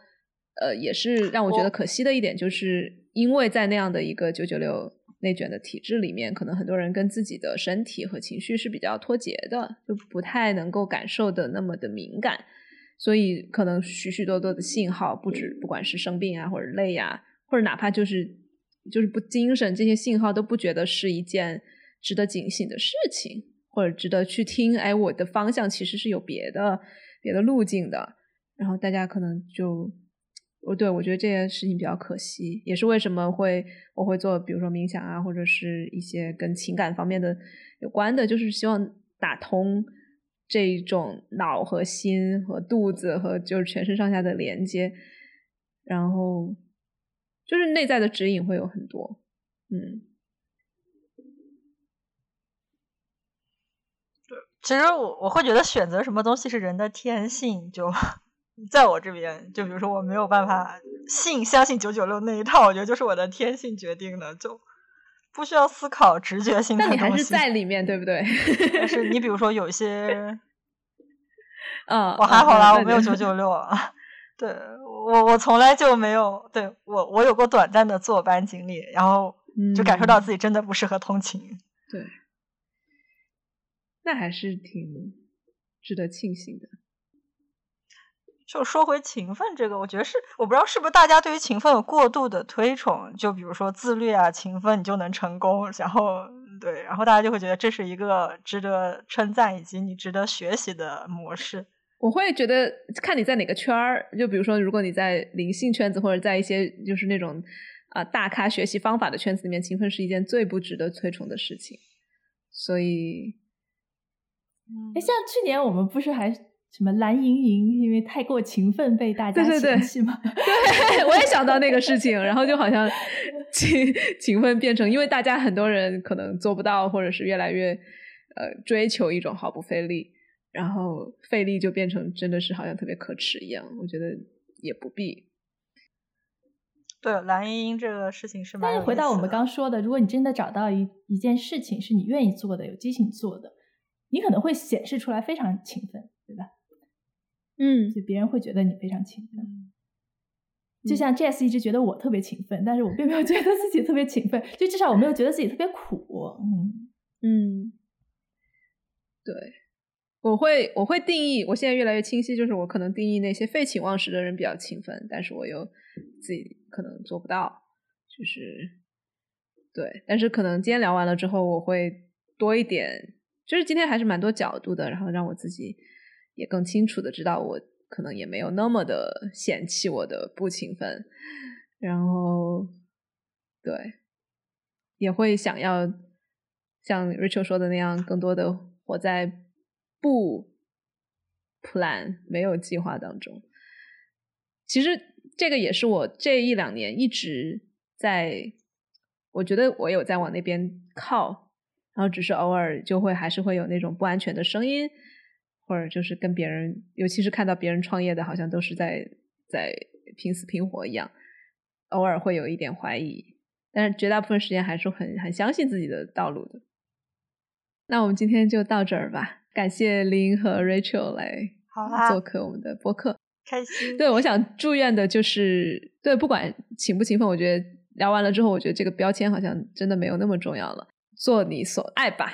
呃，也是让我觉得可惜的一点，就是因为在那样的一个九九六内卷的体制里面，可能很多人跟自己的身体和情绪是比较脱节的，就不太能够感受的那么的敏感，所以可能许许多多的信号，不止不管是生病啊，或者累呀，或者哪怕就是就是不精神，这些信号都不觉得是一件值得警醒的事情，或者值得去听。哎，我的方向其实是有别的别的路径的，然后大家可能就。我对我觉得这件事情比较可惜，也是为什么会我会做，比如说冥想啊，或者是一些跟情感方面的有关的，就是希望打通这种脑和心和肚子和就是全身上下的连接，然后就是内在的指引会有很多，嗯，其实我我会觉得选择什么东西是人的天性，就。在我这边，就比如说我没有办法信相信九九六那一套，我觉得就是我的天性决定的，就不需要思考直觉性的东西。但你还是在里面，对不对？但是你比如说有一些，嗯，我还好啦，我没有九九六。对我，我从来就没有。对我，我有过短暂的坐班经历，然后就感受到自己真的不适合通勤。对，那还是挺值得庆幸的。就说回勤奋这个，我觉得是我不知道是不是大家对于勤奋有过度的推崇，就比如说自律啊，勤奋你就能成功，然后对，然后大家就会觉得这是一个值得称赞以及你值得学习的模式。我会觉得看你在哪个圈儿，就比如说，如果你在灵性圈子，或者在一些就是那种啊大咖学习方法的圈子里面，勤奋是一件最不值得推崇的事情。所以，哎，像去年我们不是还什么蓝莹莹，因为太过勤奋被大家嫌弃吗？对，我也想到那个事情，然后就好像 勤勤奋变成，因为大家很多人可能做不到，或者是越来越呃追求一种毫不费力。然后费力就变成真的是好像特别可耻一样，我觉得也不必。对蓝盈莹这个事情是蛮。但是回到我们刚说的，如果你真的找到一一件事情是你愿意做的、有激情做的，你可能会显示出来非常勤奋，对吧？嗯，就别人会觉得你非常勤奋。就像 Jess 一直觉得我特别勤奋，但是我并没有觉得自己特别勤奋，就至少我没有觉得自己特别苦。嗯嗯，对。我会我会定义，我现在越来越清晰，就是我可能定义那些废寝忘食的人比较勤奋，但是我又自己可能做不到，就是对。但是可能今天聊完了之后，我会多一点，就是今天还是蛮多角度的，然后让我自己也更清楚的知道，我可能也没有那么的嫌弃我的不勤奋，然后对，也会想要像 Rachel 说的那样，更多的活在。不，plan 没有计划当中，其实这个也是我这一两年一直在，我觉得我有在往那边靠，然后只是偶尔就会还是会有那种不安全的声音，或者就是跟别人，尤其是看到别人创业的，好像都是在在拼死拼活一样，偶尔会有一点怀疑，但是绝大部分时间还是很很相信自己的道路的。那我们今天就到这儿吧。感谢林和 Rachel 来做客我们的播客，开心。对，我想祝愿的就是，对，不管勤不勤奋，我觉得聊完了之后，我觉得这个标签好像真的没有那么重要了。做你所爱吧。